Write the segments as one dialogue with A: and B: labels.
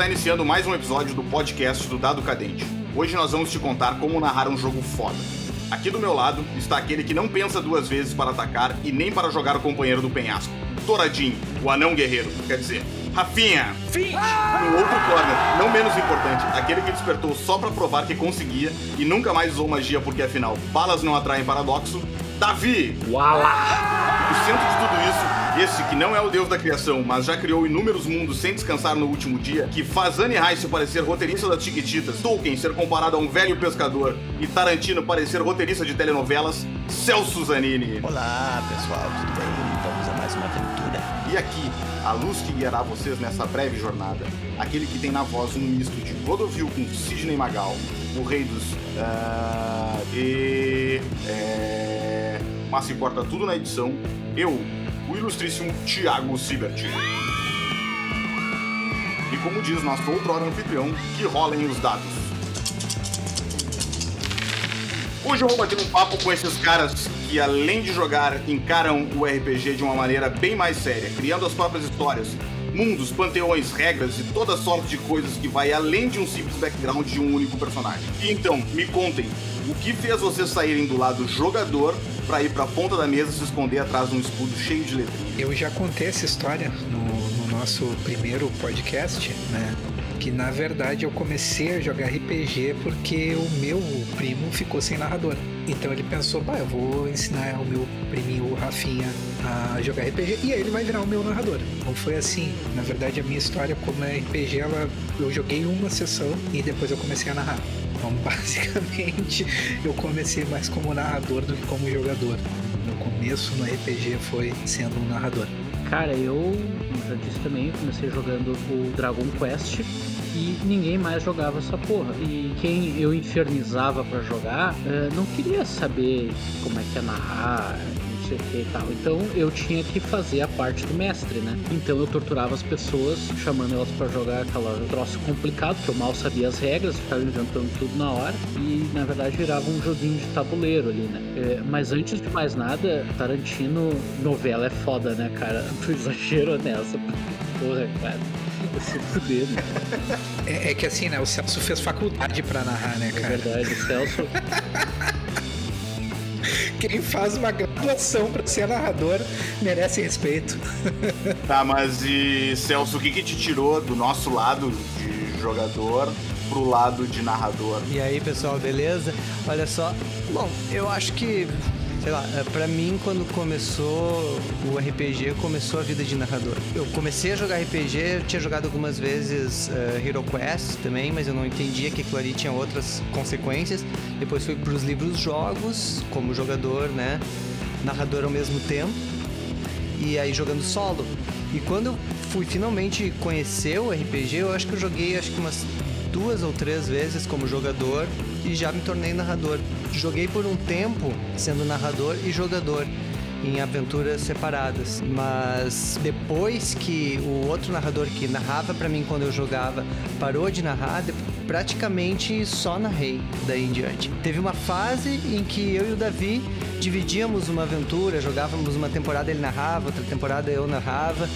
A: está iniciando mais um episódio do podcast do Dado Cadente. Hoje nós vamos te contar como narrar um jogo foda. Aqui do meu lado está aquele que não pensa duas vezes para atacar e nem para jogar o companheiro do penhasco. Toradinho, o anão guerreiro, quer dizer, Rafinha. No outro corner, não menos importante, aquele que despertou só para provar que conseguia e nunca mais usou magia porque afinal balas não atraem paradoxo, Davi.
B: Uala!
A: No centro de tudo isso, esse que não é o deus da criação, mas já criou inúmeros mundos sem descansar no último dia, que faz Anne Rice parecer roteirista das Chiquititas, Tolkien ser comparado a um velho pescador e Tarantino parecer roteirista de telenovelas, Celso Zanini.
C: Olá, pessoal, tudo bem? Vamos a mais uma aventura.
A: E aqui, a luz que guiará vocês nessa breve jornada, aquele que tem na voz um misto de Godovil com Sidney Magal, o rei dos... ah, e... É, mas se importa tudo na edição, eu, ilustríssimo Thiago Sibert. E como diz nosso outrora anfitrião, que rolem os dados. Hoje eu vou bater um papo com esses caras que, além de jogar, encaram o RPG de uma maneira bem mais séria, criando as próprias histórias, mundos, panteões, regras e toda sorte de coisas que vai além de um simples background de um único personagem. E então, me contem, o que fez vocês saírem do lado jogador para ir pra ponta da mesa se esconder atrás de um escudo cheio de letrinhas?
D: Eu já contei essa história no, no nosso primeiro podcast, né? Que na verdade eu comecei a jogar RPG porque o meu primo ficou sem narrador. Então ele pensou, pá, eu vou ensinar o meu priminho, o Rafinha, a jogar RPG e aí ele vai virar o meu narrador. Então foi assim, na verdade a minha história como é RPG, ela, eu joguei uma sessão e depois eu comecei a narrar. Então basicamente eu comecei mais como narrador do que como jogador. Meu começo no RPG foi sendo um narrador.
B: Cara, eu, já disse também, comecei jogando o Dragon Quest e ninguém mais jogava essa porra. E quem eu infernizava pra jogar eh, não queria saber como é que é narrar, e tal. Então eu tinha que fazer a parte do mestre, né? Então eu torturava as pessoas, chamando elas pra jogar aquela troço complicado, que eu mal sabia as regras, ficava inventando tudo na hora. E na verdade virava um joguinho de tabuleiro ali, né? Eh, mas antes de mais nada, Tarantino, novela é foda, né, cara? Tu exagerou nessa. Porra, cara. Se fuder, né?
D: É, é que assim, né? O Celso fez faculdade pra narrar, né,
B: É
D: cara?
B: verdade, o Celso.
D: Quem faz uma graduação pra ser narrador merece respeito.
A: Tá, mas e Celso, o que que te tirou do nosso lado de jogador pro lado de narrador?
C: E aí, pessoal, beleza? Olha só, bom, eu acho que, sei lá, é, pra mim, quando começou o RPG, começou a vida de narrador. Eu comecei a jogar RPG, eu tinha jogado algumas vezes eh, Hero Quest também, mas eu não entendia que aquilo ali tinha outras consequências. Depois fui pros livros jogos, como jogador, né? Narrador ao mesmo tempo. e aí jogando solo. E quando eu fui finalmente conhecer o RPG, eu acho que eu joguei acho que umas duas ou três vezes como jogador e já me tornei narrador. Joguei por um tempo sendo narrador e jogador em aventuras separadas, mas depois que o outro narrador que narrava pra mim quando eu jogava parou de narrar, praticamente só narrei daí em diante. Teve uma fase em que eu e o Davi dividíamos uma aventura, jogávamos uma temporada ele narrava, outra temporada eu narrava.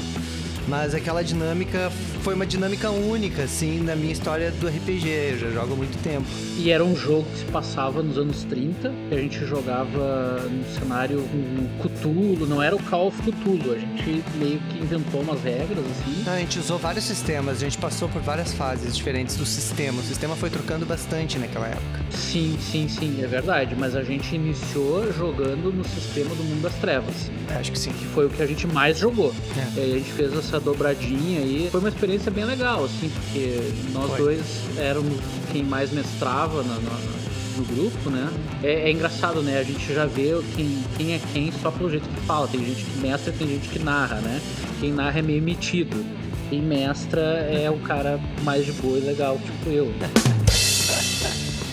C: Mas aquela dinâmica foi uma dinâmica única, assim, na minha história do RPG. Eu já jogo há muito tempo.
B: E era um jogo que se passava nos anos 30, que a gente jogava no cenário um Cthulhu, não era o Call of Cthulhu, a gente meio que inventou umas regras, assim.
C: A gente usou vários sistemas, a gente passou por várias fases diferentes do sistema. O sistema foi trocando bastante naquela época.
B: Sim, sim, sim, é verdade, mas a gente iniciou jogando no sistema do Mundo das Trevas,
C: acho que sim.
B: que foi o que a gente mais jogou.
C: É.
B: E aí a gente fez essa dobradinha aí. Foi uma experiência bem legal, assim, porque nós
C: Foi.
B: dois éramos quem mais mestrava na- na- no grupo, né? É, é engraçado, né? A gente já vê quem, quem é quem só pelo jeito que fala. Tem gente que mestra e tem gente que narra, né? Quem narra é meio metido. Quem mestra é o cara mais de boa e legal, tipo eu.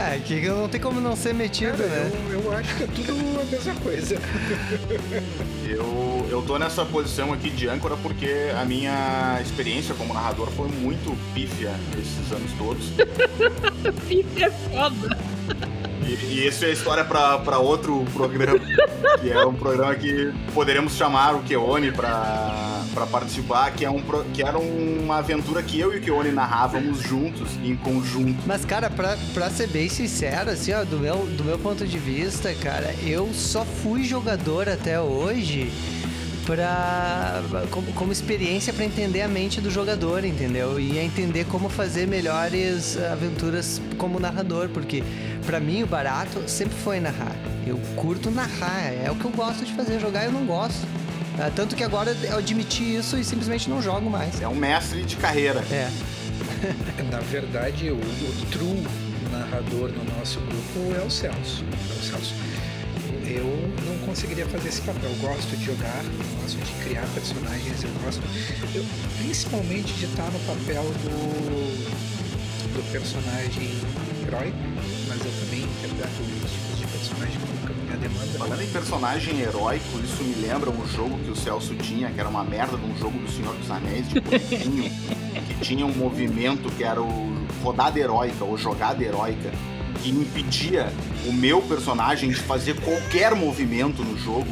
C: É, que não tem como não ser metido, né?
D: eu, eu acho que é tudo a mesma coisa.
A: Eu, eu tô nessa posição aqui de âncora porque a minha experiência como narrador foi muito pífia esses anos todos.
B: Fica é foda.
A: E, isso é história pra outro programa, que é um programa que poderemos chamar o Keone pra participar, que, é um, que era uma aventura que eu e o Keone narrávamos juntos, em conjunto.
C: Mas, cara, pra, pra ser bem sincero, assim, ó, do meu, do meu ponto de vista, cara, eu só fui jogador até hoje pra, como, como experiência pra entender a mente do jogador, entendeu? E a entender como fazer melhores aventuras como narrador, porque pra mim o barato sempre foi narrar. Eu curto narrar, é o que eu gosto de fazer, jogar eu não gosto. Ah, Tanto que agora eu admiti isso e simplesmente não jogo mais.
A: É um mestre de carreira.
C: É.
D: Na verdade, o, o true narrador no nosso grupo é o Celso. É o Celso. Eu não conseguiria fazer esse papel. Eu gosto de jogar, eu gosto de criar personagens, eu gosto eu- principalmente de estar no papel do, do personagem herói, mas eu também interpreto outros tipos de personagem como minha demanda.
A: Falando em personagem heróico, isso me lembra um jogo que o Celso tinha, que era uma merda de um jogo do Senhor dos Anéis, de bonequinho, que tinha um movimento que era o rodada heróica ou jogada heróica, que impedia o meu personagem de fazer qualquer movimento no jogo.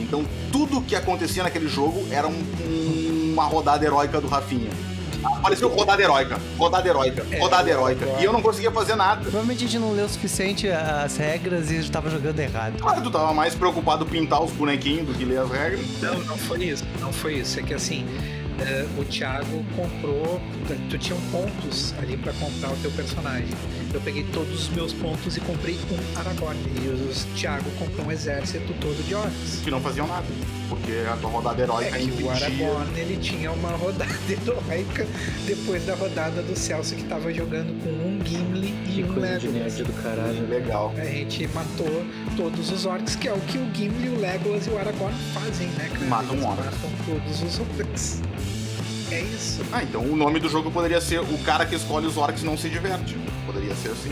A: Então tudo que acontecia naquele jogo era um- um- uma rodada heróica do Rafinha. Apareceu rodada heróica, rodada heróica,
D: É,
A: rodada heróica.
D: agora-
A: E eu não conseguia fazer nada.
C: Provavelmente a gente não leu o suficiente as regras e tava jogando errado.
A: Claro, tu tava mais preocupado em pintar os bonequinhos do que ler as regras.
D: Não, não foi isso. Não foi isso. É que assim, eh, o Thiago comprou. Tu tinha pontos ali pra comprar o teu personagem. Eu peguei todos os meus pontos e comprei um Aragorn. E o Thiago comprou um exército todo de orcs.
A: que não faziam nada. Porque a tua rodada
D: É
A: heróica
D: que o
A: impedia.
D: Aragorn ele tinha uma rodada heróica depois da rodada do Celso que tava jogando com um Gimli e
B: Que
D: um
B: coisa de
D: Legolas.
B: nerd do caralho.
A: Legal.
D: A gente matou todos os orcs, que é o que o Gimli, o Legolas e o Aragorn fazem, né, cara?
A: Matam
D: Eles
A: orcs.
D: matam todos os orcs. É isso.
A: Ah, então o nome do jogo poderia ser O Cara que Escolhe os Orcs Não Se Diverte. Poderia ser assim.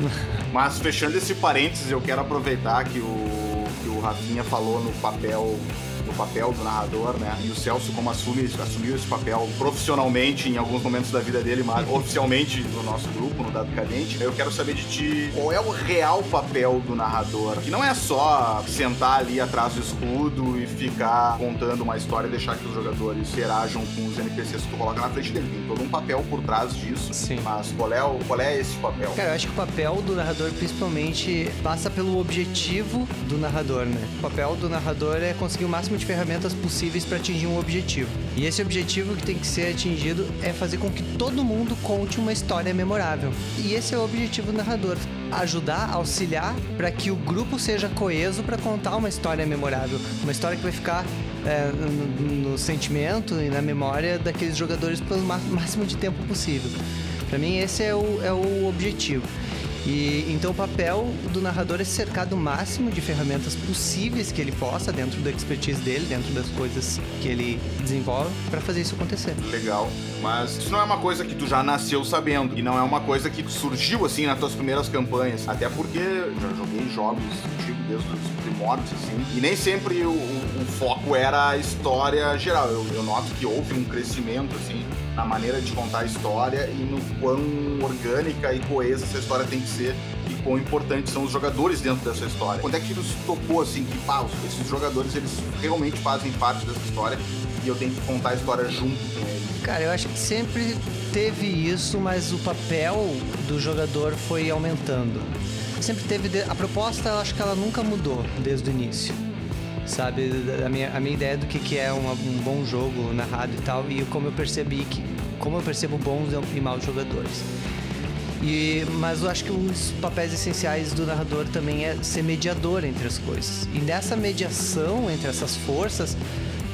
A: Mas fechando esse parênteses, eu quero aproveitar que o, que o Rafinha falou no papel no papel do narrador, né? E o Celso, como assume, assumiu esse papel profissionalmente em alguns momentos da vida dele, mas oficialmente no nosso grupo, no Dado Cadente, eu quero saber de ti qual é o real papel do narrador. Que não é só sentar ali atrás do escudo e ficar contando uma história e deixar que os jogadores interajam com os NPCs que tu coloca na frente dele. Tem todo um papel por trás disso.
C: Sim.
A: Mas qual é, o, qual é esse papel?
C: Cara, eu acho que o papel do narrador principalmente passa pelo objetivo do narrador, né? O papel do narrador é conseguir o máximo de ferramentas possíveis para atingir um objetivo. E esse objetivo que tem que ser atingido é fazer com que todo mundo conte uma história memorável. E esse é o objetivo do narrador, ajudar, auxiliar para que o grupo seja coeso para contar uma história memorável, uma história que vai ficar é, no, no sentimento e na memória daqueles jogadores pelo má- máximo de tempo possível. Pra mim esse é o, é o objetivo. E então o papel do narrador é cercar do máximo de ferramentas possíveis que ele possa dentro da expertise dele, dentro das coisas que ele desenvolve para fazer isso acontecer.
A: Legal. Mas isso não é uma coisa que tu já nasceu sabendo. E não é uma coisa que surgiu assim nas tuas primeiras campanhas. Até porque já joguei jogos antigos desde os primórdios, assim. E nem sempre o, o- o foco era a história geral. Eu, eu noto que houve um crescimento, assim, na maneira de contar a história e no quão orgânica e coesa essa história tem que ser e quão importantes são os jogadores dentro dessa história. Quando é que isso topou assim que os- esses jogadores eles realmente fazem parte dessa história e eu tenho que contar a história junto com eles?
C: Cara, eu acho que sempre teve isso, mas o papel do jogador foi aumentando. Sempre teve. A proposta, eu acho que ela nunca mudou desde o início. Sabe? A minha, a minha ideia do que, que é uma- um bom jogo narrado e tal, e como eu percebi que. Como eu percebo bons e maus jogadores. E, mas eu acho que os papéis essenciais do narrador também é ser mediador entre as coisas. E nessa mediação entre essas forças,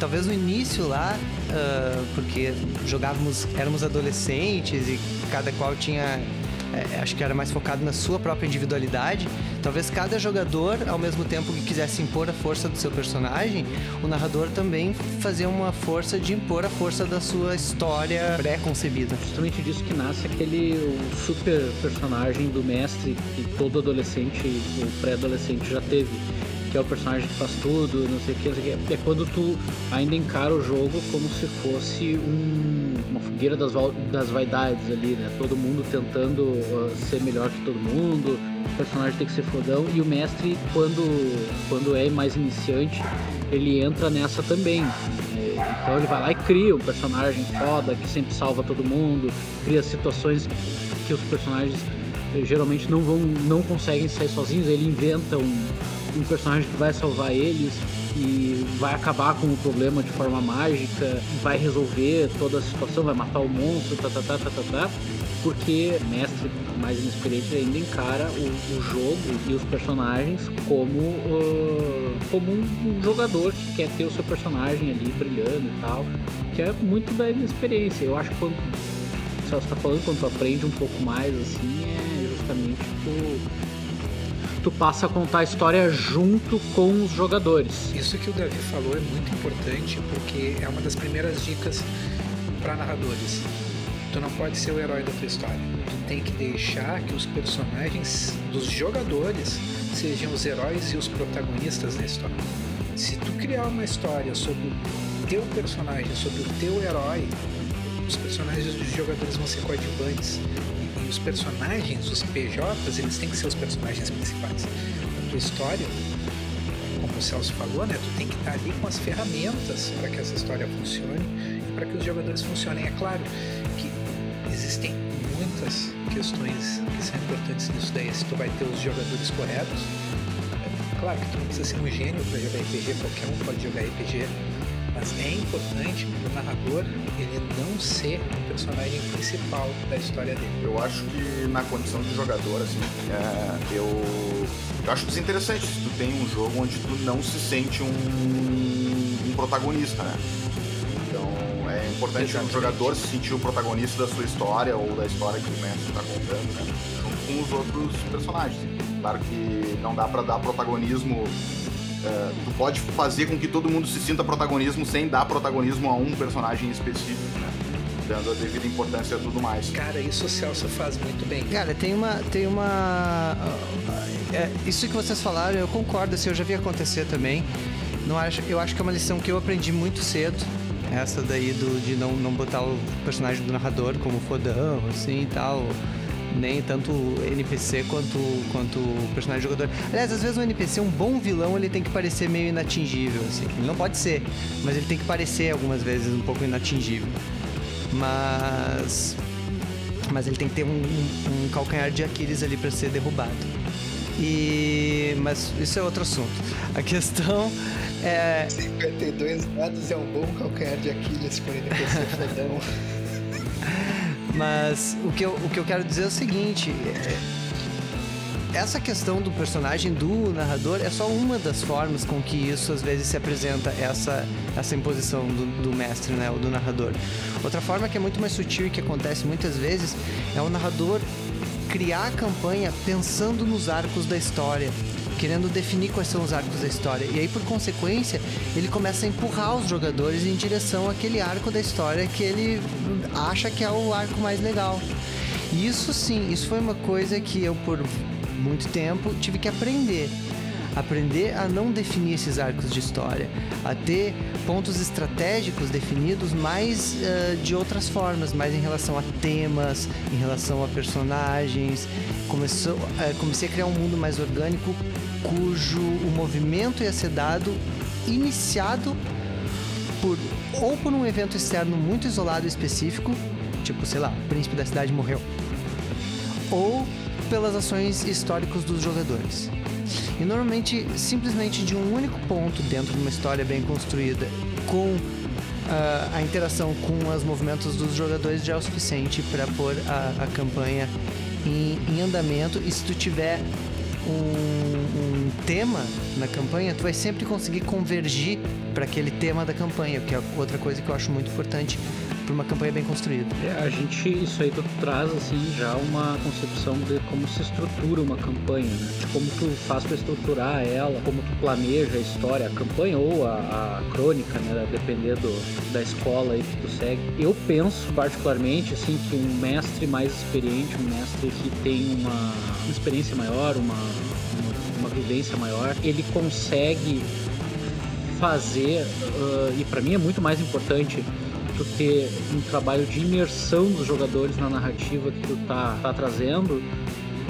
C: talvez no início lá, ah, porque jogávamos, éramos adolescentes e cada qual tinha, é, acho que era mais focado na sua própria individualidade. Talvez cada jogador, ao mesmo tempo que quisesse impor a força do seu personagem, o narrador também fazia uma força de impor a força da sua história pré-concebida.
B: Justamente disso que nasce aquele super personagem do mestre que todo adolescente ou pré-adolescente já teve. Que é o personagem que faz tudo, não sei o que, não sei o que. É quando tu ainda encara o jogo como se fosse um- uma fogueira das, das vaidades ali, né? Todo mundo tentando uh, ser melhor que todo mundo, o personagem tem que ser fodão. E o mestre, quando, quando é mais iniciante, ele entra nessa também. É, Então ele vai lá e cria um personagem foda que sempre salva todo mundo, cria situações que os personagens eh, geralmente não vão, não conseguem sair sozinhos. Ele inventa um, um personagem que vai salvar eles e vai acabar com o problema de forma mágica, vai resolver toda a situação, vai matar o monstro, tá, tá, tá, tá, tá, tá porque o mestre mais inexperiente ainda encara o, o jogo e os personagens como, uh, como um, um, jogador que quer ter o seu personagem ali brilhando e tal, que é muito da inexperiência. Eu acho que quando você está falando, quando tu aprende um pouco mais assim, é justamente tu tu passa a contar a história junto com os jogadores.
D: Isso que o Davi falou é muito importante porque é uma das primeiras dicas para narradores Tu não pode ser o herói da tua história. Tu tem que deixar que os personagens dos jogadores sejam os heróis e os protagonistas da história. Se tu criar uma história sobre o teu personagem, sobre o teu herói, os personagens dos jogadores vão ser coadjuvantes. Os personagens, os PJs, eles têm que ser os personagens principais. A tua história, como o Celso falou, né? Tu tem que estar ali com as ferramentas para que essa história funcione e para que os jogadores funcionem. É claro existem muitas questões que são importantes nisso daí. Se tu vai ter os jogadores corretos, é claro que tu não precisa ser um gênio para jogar RPG, qualquer um pode jogar RPG, mas é importante para o narrador ele não ser o personagem principal da história dele.
A: Eu acho que na condição de jogador, assim, é, eu, eu acho desinteressante se tu tem um jogo onde tu não se sente um, um protagonista, né? importante o jogador se sentir o protagonista da sua história ou da história que o mestre está contando, né? Junto com os outros personagens. Claro que não dá para dar protagonismo. Uh, tu pode fazer com que todo mundo se sinta protagonismo sem dar protagonismo a um personagem específico, né? Dando a devida importância a tudo mais.
D: Cara, isso o Celso faz muito bem.
C: Cara, tem uma. Tem uma. É, isso que vocês falaram, eu concordo, assim, eu já vi acontecer também. Não acho, eu acho que é uma lição que eu aprendi muito cedo essa daí do, de não, não botar o personagem do narrador como fodão, assim e tal. Nem tanto NPC quanto, quanto o personagem jogador. Aliás, às vezes o NPC, um bom vilão, ele tem que parecer meio inatingível, assim. Ele não pode ser, mas ele tem que parecer algumas vezes um pouco inatingível. Mas. Mas ele tem que ter um, um, um calcanhar de Aquiles ali para ser derrubado. E. Mas isso é outro assunto. A questão
D: é... 52 dados é um bom calcanhar de Aquiles por NPC fodão.
C: Mas o que, eu, o que eu quero dizer é o seguinte: é, essa questão do personagem do narrador é só uma das formas com que isso às vezes se apresenta, essa, essa imposição do, do mestre, né, ou do narrador. Outra forma que é muito mais sutil e que acontece muitas vezes é o narrador criar a campanha pensando nos arcos da história querendo definir quais são os arcos da história. E aí, por consequência, ele começa a empurrar os jogadores em direção àquele arco da história que ele acha que é o arco mais legal. E isso sim, isso foi uma coisa que eu, por muito tempo, tive que aprender. Aprender a não definir esses arcos de história, a ter pontos estratégicos definidos mais uh, de outras formas, mais em relação a temas, em relação a personagens. Começou, uh, comecei a criar um mundo mais orgânico cujo o movimento ia ser dado iniciado por ou por um evento externo muito isolado e específico, tipo, sei lá, o príncipe da cidade morreu, ou pelas ações históricas dos jogadores. E normalmente, simplesmente de um único ponto dentro de uma história bem construída, com uh, a interação com os movimentos dos jogadores já é o suficiente para pôr a, a campanha em, em andamento. E se tu tiver um, tema na campanha, tu vai sempre conseguir convergir para aquele tema da campanha, que é outra coisa que eu acho muito importante para uma campanha bem construída.
B: É, a gente, isso aí tu traz assim já uma concepção de como se estrutura uma campanha, né? De como tu faz para estruturar ela, como tu planeja a história, a campanha ou a, a crônica, né? Dependendo da escola aí que tu segue. Eu penso particularmente assim que um mestre mais experiente, um mestre que tem uma, experiência maior, uma, uma vivência maior, ele consegue fazer uh, e para mim é muito mais importante tu ter um trabalho de imersão dos jogadores na narrativa que tu tá, tá trazendo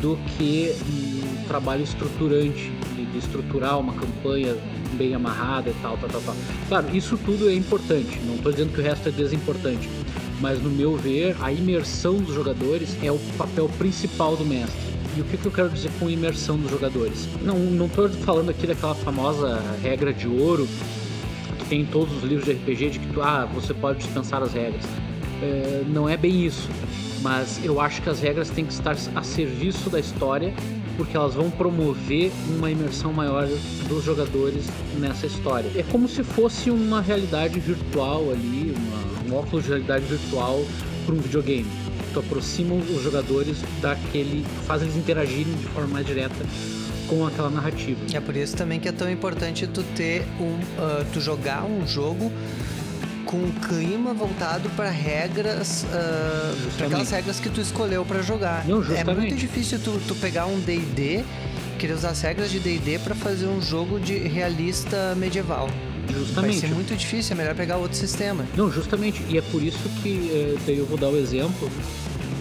B: do que um trabalho estruturante, de, de estruturar uma campanha bem amarrada e tal, tal, tal, tal. Claro, isso tudo é importante, não estou dizendo que o resto é desimportante, mas no meu ver, a imersão dos jogadores é o papel principal do mestre. E o que, que eu quero dizer com imersão dos jogadores? Não, não estou falando aqui daquela famosa regra de ouro que tem em todos os livros de RPG de que tu, ah, você pode dispensar as regras. É, não é bem isso, mas eu acho que as regras têm que estar a serviço da história porque elas vão promover uma imersão maior dos jogadores nessa história. É como se fosse uma realidade virtual ali, uma, um óculos de realidade virtual para um videogame. Tu aproxima os jogadores daquele, faz eles interagirem de forma mais direta com aquela narrativa.
C: É por isso também que é tão importante tu ter um, uh, tu jogar um jogo com um clima voltado para regras, uh, para aquelas regras que tu escolheu para jogar.
B: Não,
C: é muito difícil tu, tu pegar um D&D, querer usar as regras de D&D para fazer um jogo de realista medieval.
B: Justamente.
C: Vai ser muito difícil, é melhor pegar outro sistema.
B: Não, justamente. E é por isso que eh, daí eu vou dar o exemplo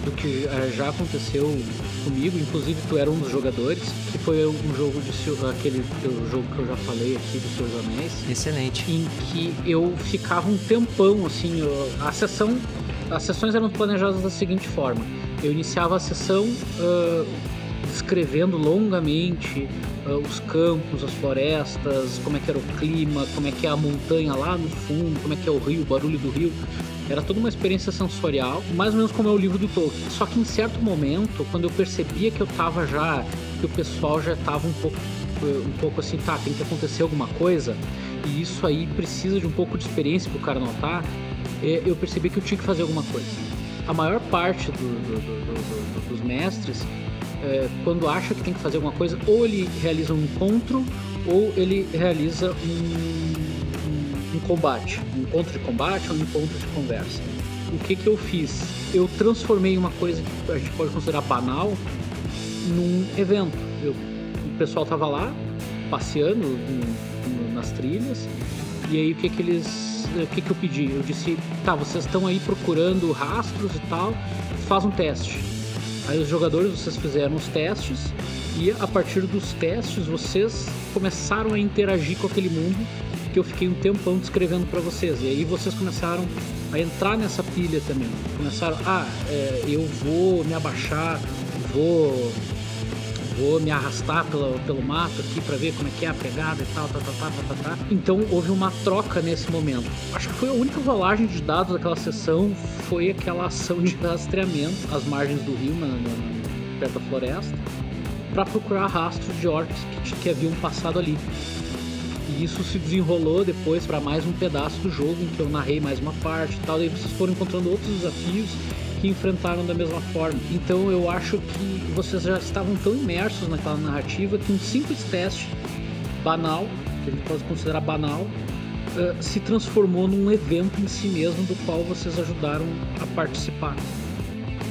B: do que eh, já aconteceu comigo, inclusive tu era um dos jogadores, que foi um jogo de aquele jogo que eu já falei aqui do Seus Anéis.
C: Excelente.
B: Em que eu ficava um tempão assim, a sessão, as sessões eram planejadas da seguinte forma: eu iniciava a sessão uh, descrevendo longamente uh, os campos, as florestas, como é que era o clima, como é que é a montanha lá no fundo, como é que é o rio, o barulho do rio. Era toda uma experiência sensorial, mais ou menos como é o livro do Tolkien. Só que em certo momento, quando eu percebia que eu tava já, que o pessoal já tava um pouco, eh, um pouco assim, tá, tem que acontecer alguma coisa, e isso aí precisa de um pouco de experiência pro cara notar, eh, eu percebi que eu tinha que fazer alguma coisa. A maior parte do, do, do, dos mestres, é, quando acha que tem que fazer alguma coisa, ou ele realiza um encontro, ou ele realiza um, um combate, um encontro de combate ou um encontro de conversa. O que que eu fiz? Eu transformei uma coisa que a gente pode considerar banal num evento. Eu, o pessoal tava lá passeando no, no, nas trilhas e aí o que que eles, o que que eu pedi? Eu disse, tá, vocês estão aí procurando rastros e tal, faz um teste. Aí os jogadores, vocês fizeram os testes e a partir dos testes vocês começaram a interagir com aquele mundo que eu fiquei um tempão descrevendo para vocês. E aí vocês começaram a entrar nessa pilha também. Começaram, ah, é, eu vou me abaixar, vou vou me arrastar pelo, pelo mato aqui para ver como é que é a pegada e tal, tá, tá, tá, tá, tá, Então houve uma troca nesse momento. Acho que foi a única rolagem de dados daquela sessão, foi aquela ação de rastreamento às margens do rio, na, perto da floresta, para procurar rastros de orcs que, que haviam passado ali. E isso se desenrolou depois para mais um pedaço do jogo em que eu narrei mais uma parte e tal. Daí vocês foram encontrando outros desafios que enfrentaram da mesma forma. Então eu acho que vocês já estavam tão imersos naquela narrativa que um simples teste banal, que a gente pode considerar banal, uh, se transformou num evento em si mesmo do qual vocês ajudaram a participar.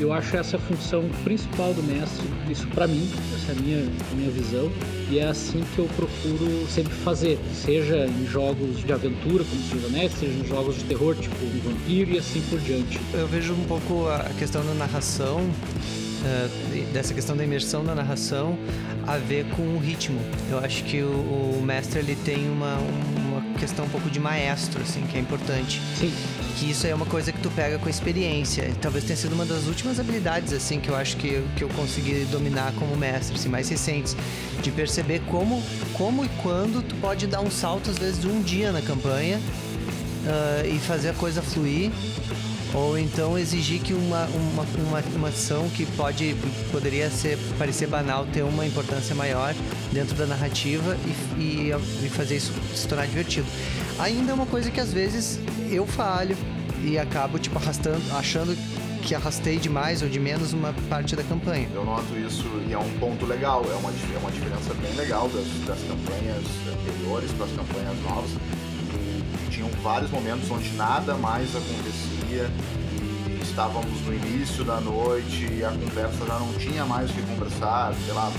B: Eu acho essa a função principal do mestre, isso para mim, essa é a minha, a minha visão, e é assim que eu procuro sempre fazer, seja em jogos de aventura, como Senhor Anéis, seja em jogos de terror, tipo um vampiro e assim por diante.
C: Eu vejo um pouco a questão da narração, uh, dessa questão da imersão na narração, a ver com o ritmo. Eu acho que o, o mestre ele tem uma, uma questão um pouco de maestro, assim, que é importante.
B: Sim
C: que isso é uma coisa que tu pega com a experiência. Talvez tenha sido uma das últimas habilidades, assim, que eu acho que, que eu consegui dominar como mestre, assim, mais recentes. De perceber como, como e quando tu pode dar um salto, às vezes, de um dia na campanha uh, e fazer a coisa fluir. Ou então exigir que uma, uma, uma, uma ação que pode, poderia ser, parecer banal ter uma importância maior dentro da narrativa e, e, e fazer isso se tornar divertido. Ainda é uma coisa que às vezes eu falho e acabo, tipo, arrastando, achando que arrastei demais ou de menos uma parte da campanha.
A: Eu noto isso e é um ponto legal, é uma, é uma diferença bem legal das, das campanhas anteriores para as campanhas novas. E tinham vários momentos onde nada mais acontecia e estávamos no início da noite e a conversa já não tinha mais o que conversar, sei lá,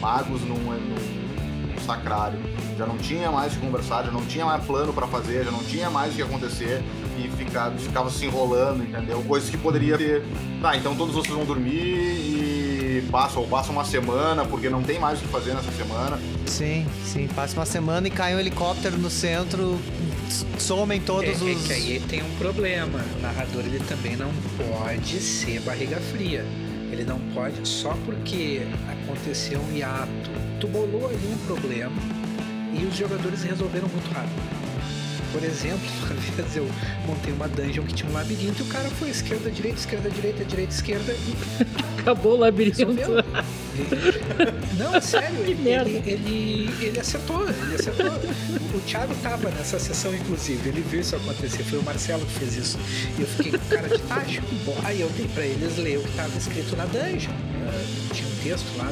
A: magos num, num, num sacrário já não tinha mais o que conversar, já não tinha mais plano para fazer, já não tinha mais o que acontecer e ficava, ficava se enrolando, entendeu? Coisas que poderia ter. Tá, então todos vocês vão dormir e passa, ou passa uma semana, porque não tem mais o que fazer nessa semana.
C: Sim, sim. Passa uma semana e cai um helicóptero no centro, somem todos
D: é,
C: os.
D: É que aí tem um problema. O narrador ele também não pode ser barriga fria. Ele não pode, só porque aconteceu um hiato, tu bolou ali um problema e os jogadores resolveram muito rápido. Por exemplo, uma vez eu montei uma dungeon que tinha um labirinto e o cara foi esquerda, direita, esquerda, direita, direita, esquerda e.
B: Acabou o labirinto.
D: Não, é sério,
B: Que
D: ele,
B: merda.
D: ele, ele, ele acertou, ele acertou. O, o Thiago tava nessa sessão, inclusive, ele viu isso acontecer, foi o Marcelo que fez isso. E eu fiquei com cara de tacho. Bom, aí eu dei pra eles ler o que tava escrito na dungeon. Ah, tinha um texto lá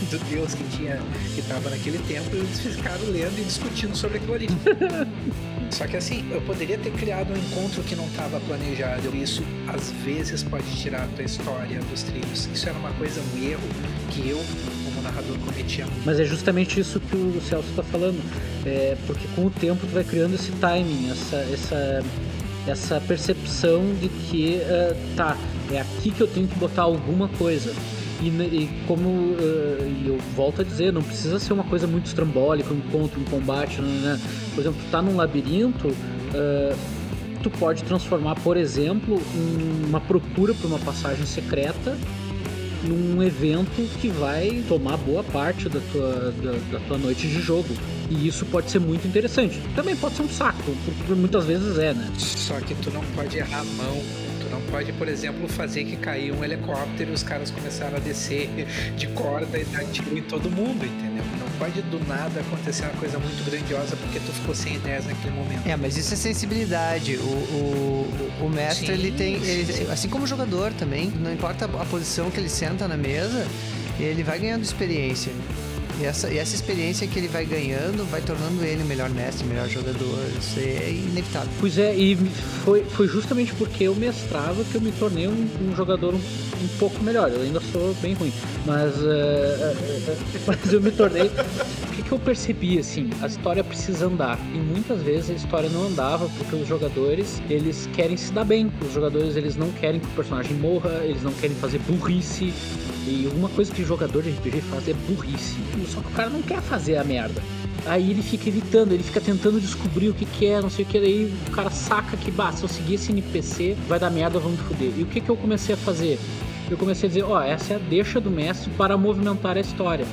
D: do, Deus que tinha que tava naquele tempo e eles ficaram lendo e discutindo sobre aquilo ali. Só que assim, eu poderia ter criado um encontro que não estava planejado. Isso às vezes pode tirar a tua história dos trilhos. Isso era uma coisa, um erro que eu, como narrador, cometia.
B: Mas é justamente isso que o Celso está falando. É, porque com o tempo tu vai criando esse timing, essa, essa, essa percepção de que eh, tá, é aqui que eu tenho que botar alguma coisa. E, e como e eu volto a dizer, não precisa ser uma coisa muito estrambólica, um encontro, um combate, né? Por exemplo, tu tá num labirinto, eh, tu pode transformar, por exemplo, um- uma procura por uma passagem secreta num evento que vai tomar boa parte da tua, da, da tua noite de jogo. E isso pode ser muito interessante. Também pode ser um saco, porque muitas vezes é, né?
D: Só que tu não pode errar a mão. Pode, por exemplo, fazer que caiu um helicóptero e os caras começaram a descer de corda e dar tiro em todo mundo, entendeu? Não pode do nada acontecer uma coisa muito grandiosa porque tu ficou sem ideias naquele momento.
C: É, mas isso é sensibilidade. O, o, o mestre,
D: Sim,
C: ele tem. ele-
D: sim.
C: assim como o jogador também, não importa a posição que ele senta na mesa, ele vai ganhando experiência. E essa, e essa experiência que ele vai ganhando vai tornando ele o melhor mestre, o melhor jogador. Isso é inevitável.
B: Pois é, e foi, foi justamente porque eu mestrava que eu me tornei um, um jogador um, um pouco melhor. Eu ainda sou bem ruim, mas, eh, mas eu me tornei. O que, que eu percebi assim? A história precisa andar e muitas vezes a história não andava porque os jogadores eles querem se dar bem. Os jogadores eles não querem que o personagem morra, eles não querem fazer burrice. E uma coisa que jogador de RPG faz é burrice. Só que o cara não quer fazer a merda. Aí ele fica evitando, ele fica tentando descobrir o que, que é, não sei o que. Daí o cara saca que, bah, se eu seguir esse NPC, vai dar merda, vamos foder. E o que, que eu comecei a fazer? Eu comecei a dizer, ó, essa é a deixa do mestre para movimentar a história.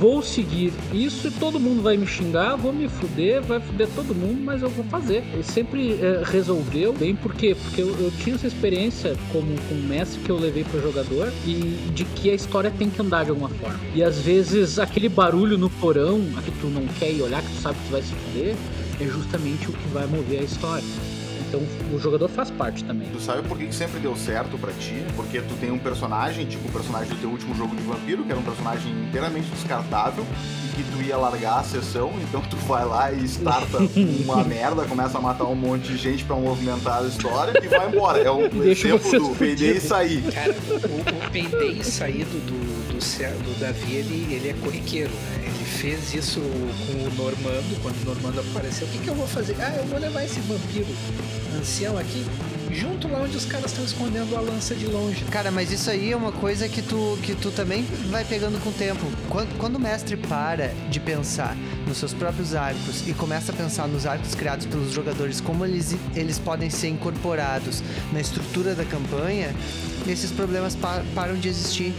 B: Vou seguir isso e todo mundo vai me xingar, vou me fuder, vai fuder todo mundo, mas eu vou fazer. Ele sempre eh, resolveu bem, por quê? Porque eu, eu tinha essa experiência como, como mestre que eu levei para jogador e de que a história tem que andar de alguma forma. E às vezes aquele barulho no porão, a que tu não quer ir olhar, que tu sabe que tu vai se fuder, é justamente o que vai mover a história. Então o jogador faz parte também.
A: Tu sabe por que que sempre deu certo pra ti? Porque tu tem um personagem, tipo o personagem do teu último jogo de vampiro, que era um personagem inteiramente descartável e que tu ia largar a sessão, então tu vai lá e starta uma merda, começa a matar um monte de gente pra movimentar a história e vai embora. É um
B: Deixa
A: exemplo do PD e sair.
D: Cara, o, o Payday saído do, do, Cé- do Davi, ele, ele é corriqueiro, né? Fez isso com o Normando, quando o Normando apareceu. O que, que eu vou fazer? Ah, eu vou levar esse vampiro ancião aqui junto lá onde os caras estão escondendo a lança de longe.
C: Cara, mas isso aí é uma coisa que tu, que tu também vai pegando com o tempo. Quando, quando o mestre para de pensar nos seus próprios arcos e começa a pensar nos arcos criados pelos jogadores, como eles, eles podem ser incorporados na estrutura da campanha, esses problemas pa- param de existir.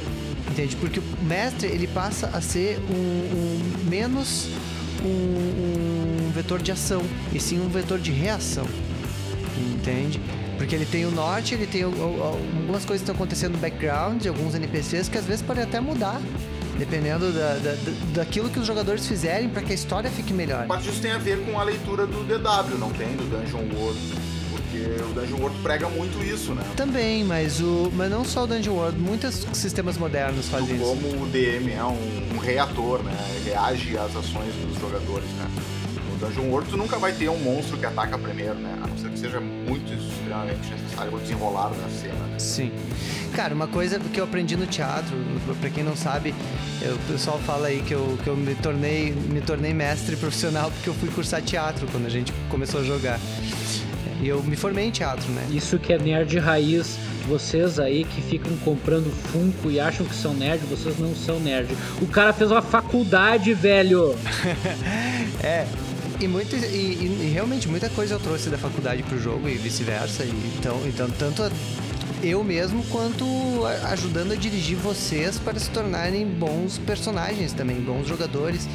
C: Entende? Porque o mestre ele passa a ser um, um- menos um, um vetor de ação e sim um vetor de reação entende? Porque ele tem o norte, ele tem o- o- algumas coisas que estão acontecendo no background, alguns NPCs que às vezes podem até mudar, dependendo da, da- da- daquilo que os jogadores fizerem para que a história fique melhor.
A: Parte disso tem a ver com a leitura do DW, não tem? Do Dungeon World. Porque o Dungeon World prega muito isso, né?
C: Também, mas o, mas não só o Dungeon World, muitos sistemas modernos fazem isso.
A: Como o DM é um, um reator, né? Reage às ações dos jogadores, né? No Dungeon World tu nunca vai ter um monstro que ataca primeiro, né? A não ser que seja muito extremamente necessário o desenrolar da cena, né?
C: Sim. Cara, uma coisa que eu aprendi no teatro, pra quem não sabe, eu- o pessoal fala aí que eu, que eu me tornei me tornei mestre profissional porque eu fui cursar teatro quando a gente começou a jogar. E eu me formei em teatro, né?
B: Isso que é nerd raiz. Vocês aí que ficam comprando Funko e acham que são nerd, vocês não são nerd. O cara fez uma faculdade, velho.
C: é. E, muito, e, e, realmente muita coisa eu trouxe da faculdade pro jogo e vice-versa. Então, então, tanto eu mesmo quanto ajudando a dirigir vocês para se tornarem bons personagens também, bons jogadores.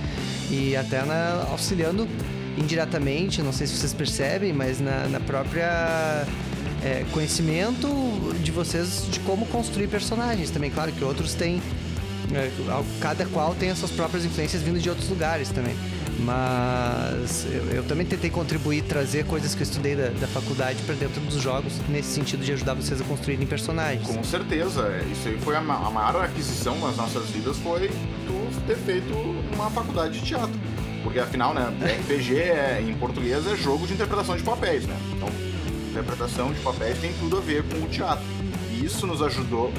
C: E até na, auxiliando indiretamente, não sei se vocês percebem, mas na, na própria é, conhecimento de vocês de como construir personagens também. Claro que outros têm. É, cada qual tem as suas próprias influências vindo de outros lugares também. Mas eu, eu também tentei contribuir, trazer coisas que eu estudei da, da faculdade para dentro dos jogos, nesse sentido de ajudar vocês a construírem personagens.
A: Com certeza, é, isso aí foi a, a maior aquisição nas nossas vidas foi tu ter feito uma faculdade de teatro. Porque afinal, né, RPG é, em português é jogo de interpretação de papéis, né? Então, interpretação de papéis tem tudo a ver com o teatro. E isso nos ajudou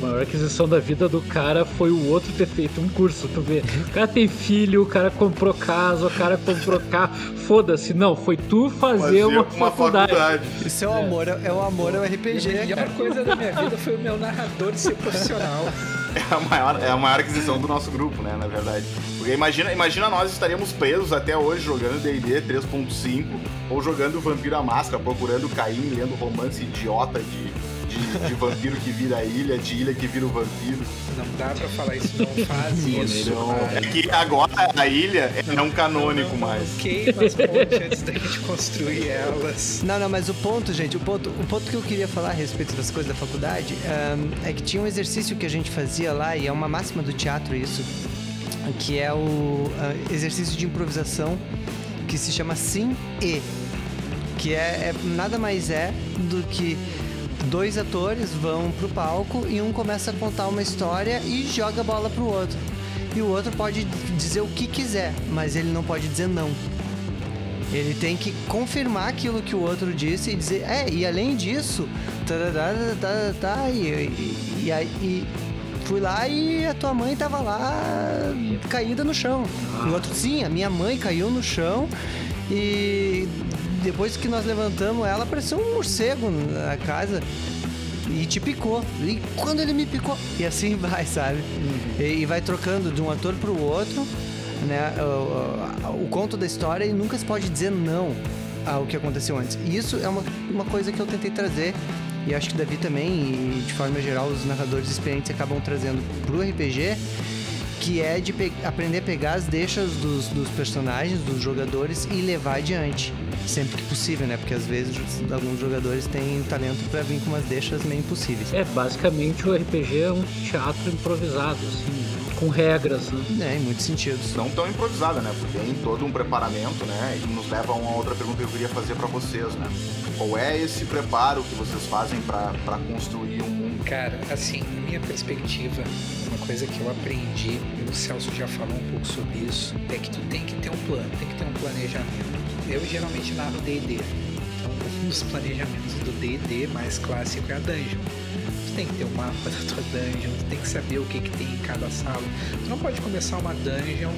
B: a maior aquisição da vida do cara foi o outro ter feito um curso, tu vê. O cara tem filho, o cara comprou casa, o cara comprou carro. Foda-se, não, foi tu fazer uma, uma faculdade. faculdade.
C: Isso é o amor, é o amor ao RPG.
D: E a melhor coisa da minha vida foi o meu narrador ser profissional.
A: É a, maior, é a maior aquisição do nosso grupo, né, na verdade. Porque imagina, imagina nós estaríamos presos até hoje jogando D&D 3.5 ou jogando Vampiro à Máscara, procurando Caim, lendo romance idiota de de, de, vampiro que vira a ilha, de ilha que vira o vampiro.
D: Não dá pra falar isso, não faz isso. Não,
A: é que agora a ilha é não canônico não, mais.
D: Queima as pontes antes da gente construir elas.
C: Não, não, mas o ponto, gente, o ponto, o ponto que eu queria falar a respeito das coisas da faculdade um, é que tinha um exercício que a gente fazia lá, e é uma máxima do teatro isso, que é o uh, exercício de improvisação que se chama Sim e. Que é, é nada mais é do que dois atores vão pro palco e um começa a contar uma história e joga a bola pro outro. E o outro pode dizer o que quiser, mas ele não pode dizer não. Ele tem que confirmar aquilo que o outro disse e dizer, é, e além disso, tá, tá, tá, tá, e, e, e, fui lá e a tua mãe tava lá caída no chão. O outro, sim, a minha mãe caiu no chão e depois que nós levantamos ela, apareceu um morcego na casa e te picou. E quando ele me picou, e assim vai, sabe? E, e, vai trocando de um ator pro outro, né? O, o, o, conto da história e nunca se pode dizer não ao que aconteceu antes. E isso é uma, uma coisa que eu tentei trazer. E acho que Davi também, e de forma geral, os narradores experientes acabam trazendo pro RPG que é de aprender a pegar as deixas dos, dos, personagens, dos jogadores e levar adiante. Sempre que possível, né? Porque às vezes alguns jogadores têm talento para vir com umas deixas meio impossíveis.
B: É, basicamente o RPG é um teatro improvisado, assim, com regras, né?
C: É, em muitos sentidos.
A: Não tão improvisada, né? Porque tem todo um preparamento, né? E nos leva a uma outra pergunta que eu queria fazer para vocês, né? Qual é esse preparo que vocês fazem para construir um mundo?
D: Cara, assim, na minha perspectiva, coisa que eu aprendi, e o Celso já falou um pouco sobre isso, é que tu tem que ter um plano, tem que ter um planejamento. Eu geralmente narro D&D, então um dos planejamentos do D&D mais clássico é a dungeon. Tu tem que ter o um mapa da tua dungeon, tu tem que saber o que, que tem em cada sala. Tu não pode começar uma dungeon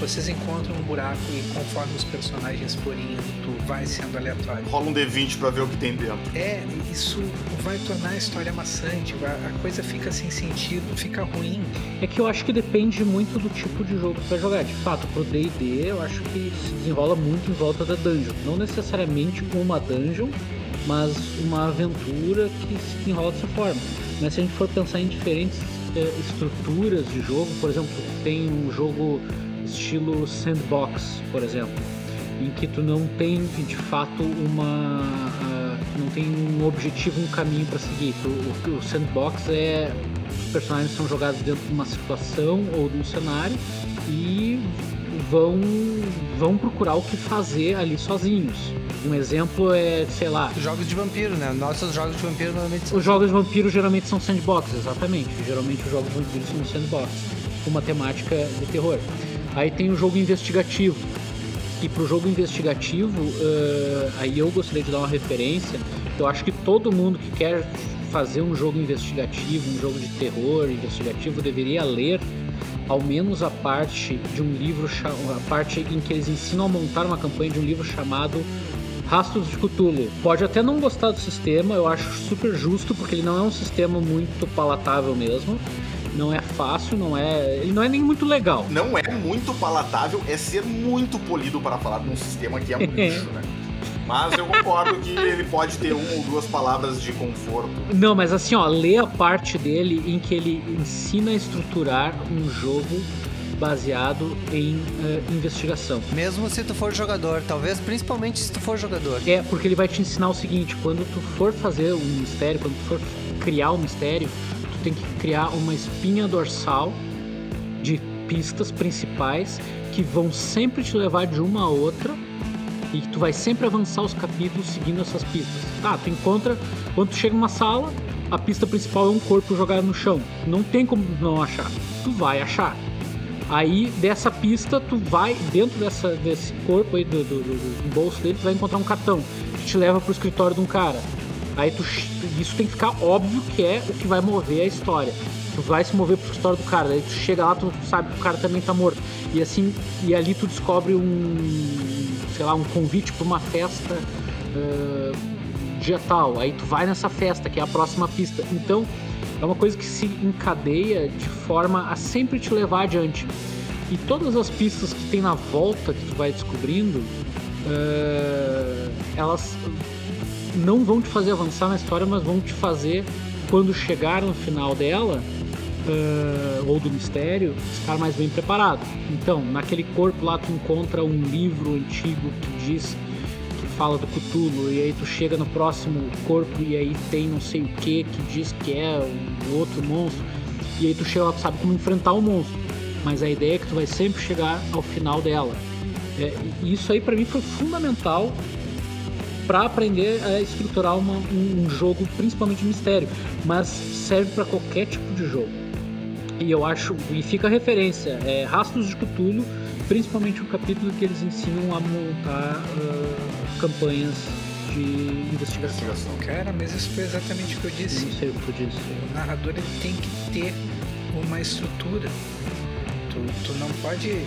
D: vocês encontram um buraco e conforme os personagens forem indo, tu vai sendo aleatório.
A: Rola um D20 pra ver o que tem dentro.
D: É, isso vai tornar a história maçante, a coisa fica sem sentido, fica ruim.
B: É que eu acho que depende muito do tipo de jogo que tu vai jogar. De fato, pro D&D eu acho que se desenrola muito em volta da dungeon. Não necessariamente uma dungeon, mas uma aventura que se desenrola dessa forma. Mas se a gente for pensar em diferentes é, estruturas de jogo, por exemplo, tem um jogo estilo sandbox, por exemplo, em que tu não tem de fato uma uh, não tem um objetivo, um caminho para seguir. Tu, o, o, sandbox é os personagens são jogados dentro de uma situação ou de um cenário e vão vão procurar o que fazer ali sozinhos. Um exemplo é, sei lá.
C: Jogos de vampiro, né? Nossos jogos de vampiro normalmente
B: são. Os jogos de vampiro geralmente são sandbox, exatamente. Geralmente os jogos de vampiro são sandbox, com uma temática de terror. Aí tem o jogo investigativo. E para o jogo investigativo, uh, aí eu gostaria de dar uma referência. Eu acho que todo mundo que quer fazer um jogo investigativo, um jogo de terror investigativo, deveria ler ao menos a parte de um livro, a parte em que eles ensinam a montar uma campanha de um livro chamado Rastros de Cthulhu. Pode até não gostar do sistema, eu acho super justo, porque ele não é um sistema muito palatável mesmo. Não é fácil, não é. Ele não é nem muito legal.
A: Não é muito palatável, é ser muito polido para falar de um sistema que é um lixo, né? Mas eu concordo que ele pode ter uma ou duas palavras de conforto.
B: Não, mas assim, ó, lê a parte dele em que ele ensina a estruturar um jogo baseado em uh, investigação.
C: Mesmo se tu for jogador, talvez principalmente se tu for jogador.
B: É, porque ele vai te ensinar o seguinte, quando tu for fazer um mistério, quando tu for criar um mistério, tem que criar uma espinha dorsal de pistas principais que vão sempre te levar de uma a outra e tu vai sempre avançar os capítulos seguindo essas pistas. Tá, tu encontra, quando tu chega numa sala, a pista principal é um corpo jogado no chão. Não tem como não achar. Tu vai achar. Aí dessa pista tu vai dentro dessa, desse corpo aí do, do, do, do bolso dele tu vai encontrar um cartão que te leva pro escritório de um cara. Aí tu, isso tem que ficar óbvio que é o que vai mover a história. Tu vai se mover pro escritório do cara, aí tu chega lá, tu sabe que o cara também tá morto. E assim, e ali tu descobre um, sei lá, um convite para uma festa uh, dia tal. Aí tu vai nessa festa, que é a próxima pista. Então, é uma coisa que se encadeia de forma a sempre te levar adiante. E todas as pistas que tem na volta que tu vai descobrindo, uh, elas não vão te fazer avançar na história, mas vão te fazer, quando chegar no final dela, uh, ou do mistério, estar mais bem preparado. Então, naquele corpo lá tu encontra um livro antigo que diz fala do Cthulhu, e aí tu chega no próximo corpo e aí tem não sei o que que diz que é um outro monstro, e aí tu chega lá, tu sabe como enfrentar o monstro, mas a ideia é que tu vai sempre chegar ao final dela. É, isso aí para mim foi fundamental para aprender a estruturar uma, um, jogo, principalmente de mistério, mas serve para qualquer tipo de jogo. E eu acho, e fica a referência, é Rastros de Cthulhu, principalmente o capítulo que eles ensinam a montar uh, campanhas de investigação. investigação.
D: Cara, mas isso foi exatamente o que eu disse.
B: Não sei o que tu disse.
D: O narrador ele tem que ter uma estrutura. Tu, tu não pode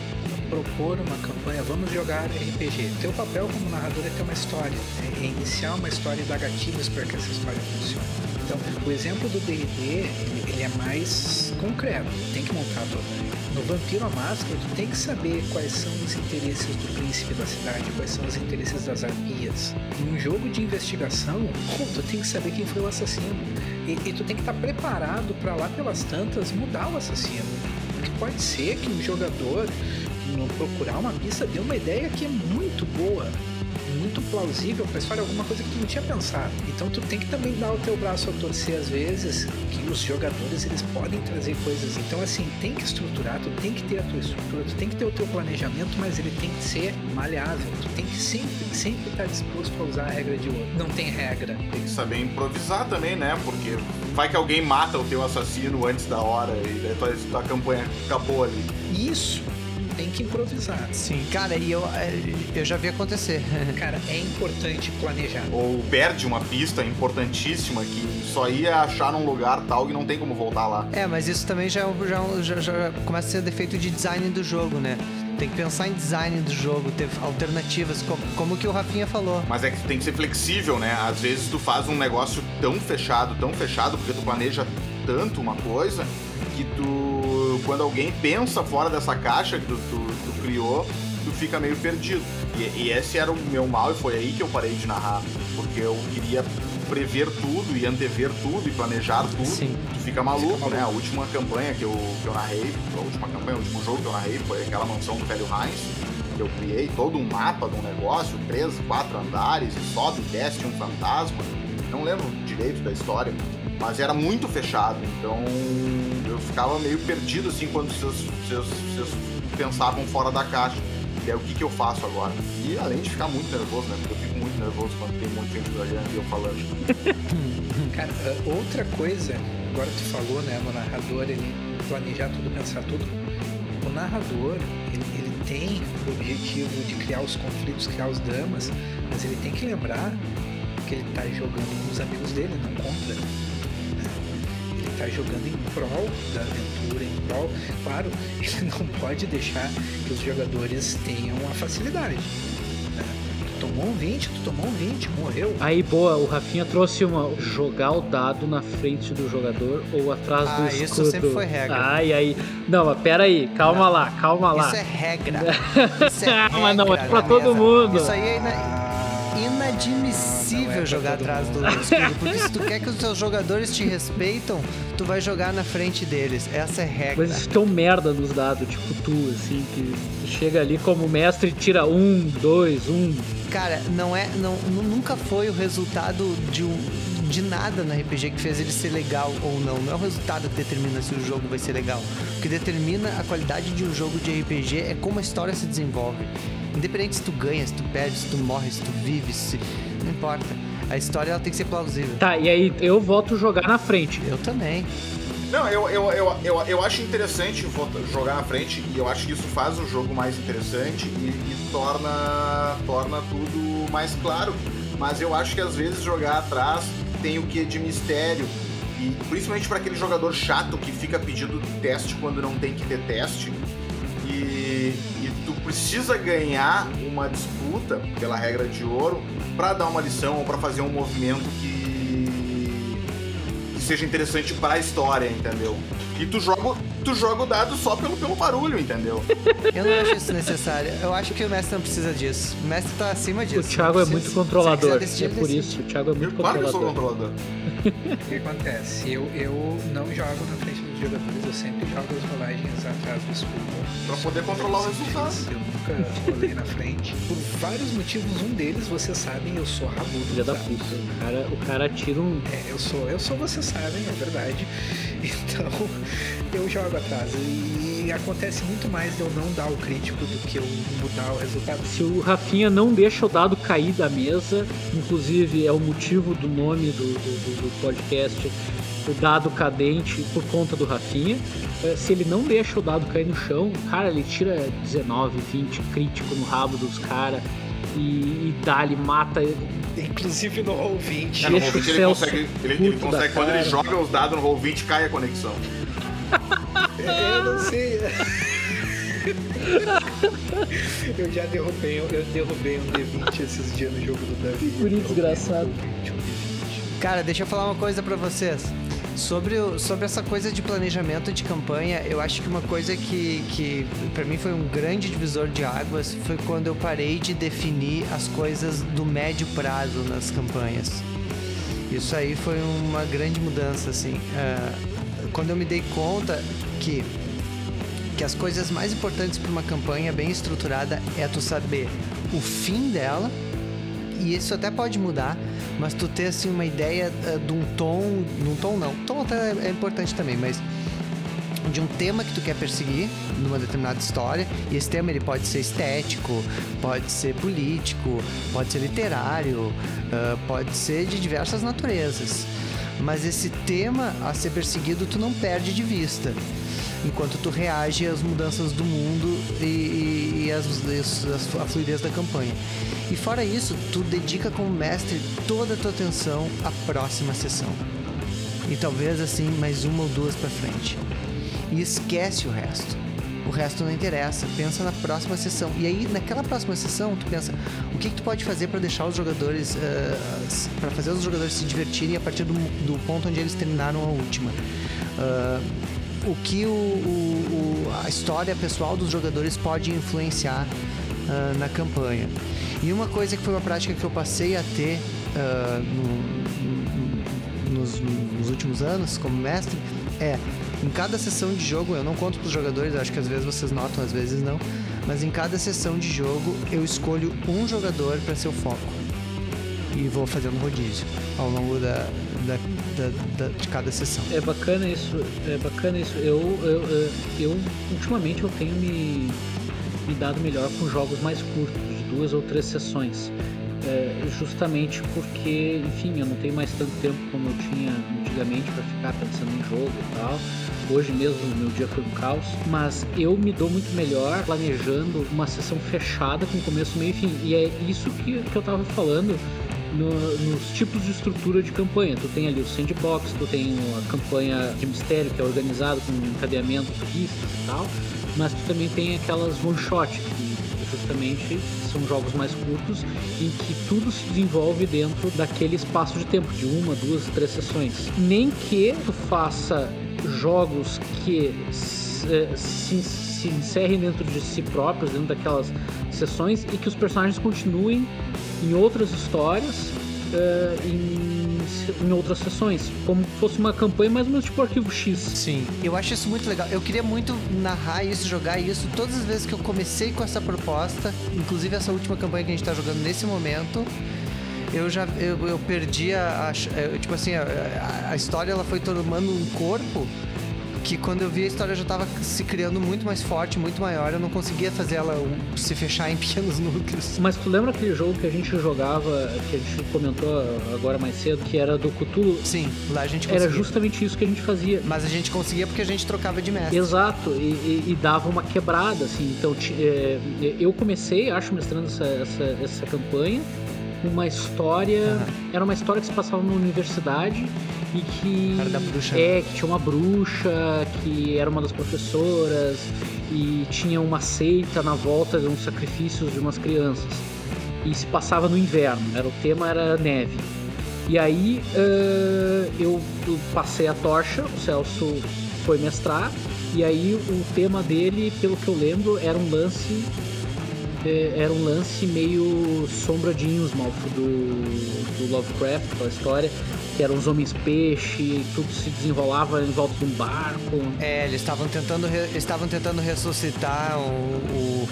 D: propor uma campanha, vamos jogar RPG. Teu papel como narrador é ter uma história, é iniciar uma história e dar gatilhos para que essa história funcione. Então, o exemplo do D&D, ele é mais concreto, tem que montar toda no Vampiro a Máscara, tu tem que saber quais são os interesses do príncipe da cidade, quais são os interesses das arpias. Em um jogo de investigação, tu tem que saber quem foi o assassino. E, e tu tem que estar preparado para lá pelas tantas mudar o assassino. Porque pode ser que um jogador, no procurar uma pista, dê uma ideia que é muito boa, muito plausível para história, alguma coisa que tu não tinha pensado. Então tu tem que também dar o teu braço a torcer às vezes, que os jogadores eles podem trazer coisas. Então assim, tem que estruturar, tu tem que ter a tua estrutura, tu tem que ter o teu planejamento, mas ele tem que ser maleável. Tu tem que sempre, sempre estar disposto a usar a regra de ouro. Não tem regra.
A: Tem que saber improvisar também, né? Porque vai que alguém mata o teu assassino antes da hora e a tua, tua campanha acabou ali.
D: Isso tem que improvisar.
C: Sim, cara, e eu, é, eu já vi acontecer.
D: cara, é importante planejar.
A: Ou perde uma pista importantíssima que só ia achar num lugar tal e não tem como voltar lá.
C: É, mas isso também já, é já, já, já começa a ser defeito de design do jogo, né? Tem que pensar em design do jogo, ter alternativas, como, como que o Rafinha falou.
A: Mas é que tem que ser flexível, né? Às vezes tu faz um negócio tão fechado, tão fechado, porque tu planeja tanto uma coisa que tu, quando alguém pensa fora dessa caixa que tu, tu, tu criou, tu fica meio perdido. E, e, esse era o meu mal e foi aí que eu parei de narrar, porque eu queria prever tudo e antever tudo e planejar tudo. Sim. Tu fica maluco, fica maluco, né? A última campanha que eu, que eu narrei, a última campanha, o último jogo que eu narrei foi aquela mansão do velho Heinz, que eu criei todo um mapa de um negócio, três, quatro andares, e sobe e desce um fantasma. Não lembro direito da história, mas era muito fechado, então eu ficava meio perdido assim quando vocês, vocês, vocês pensavam fora da caixa. E é o que, que eu faço agora? E além de ficar muito nervoso, né? Porque eu fico muito nervoso quando tem um monte de gente olhando e eu falando.
D: Cara, outra coisa, agora tu falou, né, no narrador, ele planejar tudo, pensar tudo. O narrador, ele, ele tem o objetivo de criar os conflitos, criar os dramas, mas ele tem que lembrar que ele tá jogando com os amigos dele, não contra está jogando em prol da aventura, em prol. Claro, ele não pode deixar que os jogadores tenham a facilidade. Né? tomou um 20, tu tomou um 20, morreu.
B: Aí, boa, o Rafinha trouxe uma jogar o dado na frente do jogador ou atrás
C: Ah,
B: do
C: isso
B: escudo.
C: sempre foi regra.
B: Ai, aí. Não, mas pera aí, calma lá, calma lá.
C: Isso é regra. Isso é
B: Mas não, é
C: regra
B: pra todo
C: mesa.
B: mundo.
C: Isso aí é ina-
D: Ah,
C: inadmissível
D: não é pra
C: jogar atrás do
D: mundo.
C: escudo. Porque se tu quer que os teus jogadores te respeitam, tu vai jogar na frente deles. Essa é regra.
B: Mas é um merda nos dados, tipo tu, assim, que tu chega ali como mestre e tira um, dois, um.
C: Cara, não é. Não, nu- nunca foi o resultado de um. De nada no RPG que fez ele ser legal ou não. Não é o resultado que determina se o jogo vai ser legal. O que determina a qualidade de um jogo de RPG é como a história se desenvolve. Independente se tu ganha, se tu perde, se tu morre, se tu vive, se. Não importa. A história ela tem que ser plausível.
B: Tá, e aí eu volto jogar na frente.
C: Eu também.
A: Não, eu, eu, eu, eu, eu acho interessante jogar na frente e eu acho que isso faz o jogo mais interessante e, e torna, torna tudo mais claro. Mas eu acho que às vezes jogar atrás tem o que de mistério. E principalmente para aquele jogador chato que fica pedindo teste quando não tem que ter teste. E, precisa ganhar uma disputa pela regra de ouro para dar uma lição ou para fazer um movimento que que seja interessante para a história, entendeu? E tu joga, tu joga o dado só pelo, pelo barulho, entendeu?
C: Eu não acho isso necessário. Eu acho que o mestre não precisa disso. O mestre tá acima disso.
B: O Thiago é muito controlador.
C: Decidir,
B: É por
C: decide.
B: isso, o Thiago é muito
A: claro que eu sou
B: controlador.
A: controlador.
D: O que acontece? Eu, eu não jogo na frente jogadores, eu sempre jogo as rolagens atrás do escudo.
A: Pra poder controlar o resultado.
D: Eu nunca rolei na frente. Por vários motivos, um deles, vocês sabem, eu sou rabudo.
B: Filha da
D: dados.
B: puta. O cara, o cara tira um.
D: É, eu sou, eu sou, vocês sabem, é verdade. Então, eu jogo atrás. E acontece muito mais de eu não dar o crítico do que eu mudar o resultado.
B: Se o Rafinha não deixa o dado cair da mesa, inclusive é o motivo do nome do, do, do podcast, o dado cadente, por conta do Rafinha. Eh, Se ele não deixa o dado cair no chão, cara, ele tira 19, 20 crítico no rabo dos caras e, e dá, ele mata.
D: Inclusive no Roll 20.
A: É, no
B: Deixa
A: Roll20
B: o
A: ele
B: Celso
A: consegue, ele, ele consegue quando ele
B: cara.
A: joga os dados no Roll20, cai a conexão.
D: Eu não sei. eu já derrubei, eu derrubei um D20 esses dias no jogo do Davi.
B: Guri desgraçado.
D: Um D20.
C: Cara, deixa eu falar uma coisa pra vocês. Sobre, sobre essa coisa de planejamento de campanha, eu acho que uma coisa que, que para mim foi um grande divisor de águas foi quando eu parei de definir as coisas do médio prazo nas campanhas. Isso aí foi uma grande mudança, assim. Ah, quando eu me dei conta que que as coisas mais importantes para uma campanha bem estruturada é tu saber o fim dela e isso até pode mudar, mas tu ter assim uma ideia eh, de um tom, num tom não, tom até é importante também, mas de um tema que tu quer perseguir numa determinada história, e esse tema ele pode ser estético, pode ser político, pode ser literário, ah, pode ser de diversas naturezas. Mas esse tema a ser perseguido tu não perde de vista enquanto tu reage às mudanças do mundo e, e, e as, as- a fluidez da campanha. E fora isso, tu dedica como mestre toda a tua atenção à próxima sessão. E talvez assim mais uma ou duas pra frente. E esquece o resto. O resto não interessa. Pensa na próxima sessão. E aí, naquela próxima sessão, tu pensa o que, que tu pode fazer para deixar os jogadores, para fazer os jogadores se divertirem a partir do, do ponto onde eles terminaram a última. Ah, o que o, o- a história pessoal dos jogadores pode influenciar ah, na campanha. E uma coisa que foi uma prática que eu passei a ter ah, no- no- nos, nos últimos anos como mestre é em cada sessão de jogo, eu não conto para os jogadores, acho que às vezes vocês notam, às vezes não, mas em cada sessão de jogo eu escolho um jogador para ser o foco e vou fazendo rodízio ao longo da, da- da- da- de cada sessão.
B: É bacana isso, é bacana isso. Eu, eu, eu, ultimamente eu tenho me, me dado melhor com jogos mais curtos, de duas ou três sessões. É, justamente porque, enfim, eu não tenho mais tanto tempo como eu tinha antigamente para ficar pensando em jogo e tal. Hoje mesmo meu dia foi um caos, mas eu me dou muito melhor planejando uma sessão fechada com começo, meio e fim. E é isso que, que eu tava falando no- nos tipos de estrutura de campanha. Tu tem ali o sandbox, tu tem a campanha de mistério que é organizado com encadeamento de pistas e tal, mas tu também tem aquelas one shot que justamente são jogos mais curtos em que tudo se desenvolve dentro daquele espaço de tempo de uma, duas, três sessões. Nem que tu faça jogos que se, se, se encerrem dentro de si próprios, dentro daquelas sessões e que os personagens continuem em outras histórias, uh, em em outras sessões, como fosse uma campanha mais ou menos tipo arquivo X.
C: Sim, eu acho isso muito legal. Eu queria muito narrar isso, jogar isso todas as vezes que eu comecei com essa proposta, inclusive essa última campanha que a gente tá jogando nesse momento. Eu já eu, eu perdi a, a, tipo assim, a, a história ela foi tomando um corpo que quando eu vi a história já estava se criando muito mais forte, muito maior. Eu não conseguia fazer ela se fechar em pequenos núcleos.
B: Mas tu lembra aquele jogo que a gente jogava, que a gente comentou agora mais cedo, que era do Cthulhu?
C: Sim, lá a gente conseguia.
B: Era justamente isso que a gente fazia.
C: Mas a gente conseguia porque a gente trocava de mestre.
B: Exato, e, e, e dava uma quebrada, assim. Então, é, eu comecei, acho, mestrando essa, essa, essa campanha uma história. Uhum. Era uma história que se passava numa universidade e que.
C: Era da bruxa.
B: É, que tinha uma bruxa, que era uma das professoras, e tinha uma seita na volta de uns sacrifícios de umas crianças. E se passava no inverno, era, o tema era neve. E aí uh, eu, eu passei a tocha, o Celso foi mestrar, e aí o tema dele, pelo que eu lembro, era um lance era um lance meio sombra de do, do Lovecraft, aquela história, que eram os homens peixe, tudo se desenrolava em volta de um barco.
C: É, eles estavam tentando, estavam tentando ressuscitar o, o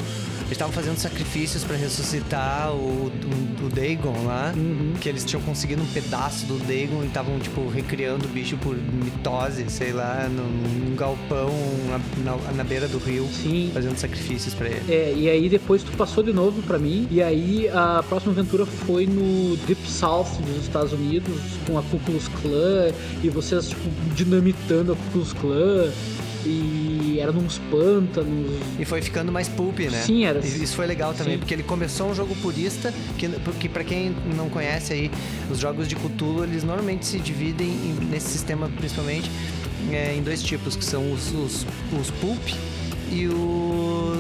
C: eles estavam fazendo sacrifícios para ressuscitar o, o, o Dagon lá. Uhum. Que eles tinham conseguido um pedaço do Dagon e estavam, tipo, recriando o bicho por mitose, sei lá, num, num galpão na, na, na, beira do rio.
B: Sim.
C: Fazendo sacrifícios para ele.
B: É, e aí depois tu passou de novo para mim. E aí a próxima aventura foi no Deep South dos Estados Unidos, com a Ku Klux Klan. E vocês, tipo, dinamitando a Ku Klux Klan e era nos pântanos.
C: E foi ficando mais pulp, né?
B: Sim, era.
C: Isso foi legal também, Sim. porque ele começou um jogo purista, que, que para quem não conhece aí, os jogos de Cthulhu, eles normalmente se dividem em, nesse sistema principalmente é, em dois tipos, que são os, os, os pulp e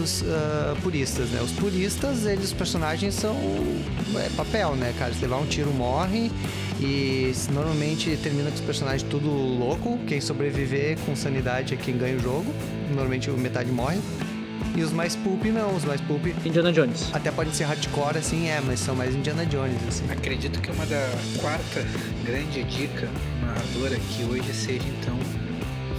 C: os uh, puristas, né? Os puristas, eles, os personagens são é, papel, né, cara? Se levar um tiro, morre. E normalmente termina com os personagens tudo louco. Quem sobreviver com sanidade é quem ganha o jogo. Normalmente metade morre. E os mais pulp não, os mais pulp.
B: Indiana Jones.
C: Até podem ser hardcore, assim, é, mas são mais Indiana Jones, assim.
D: Acredito que uma da quarta grande dica narradora que hoje seja então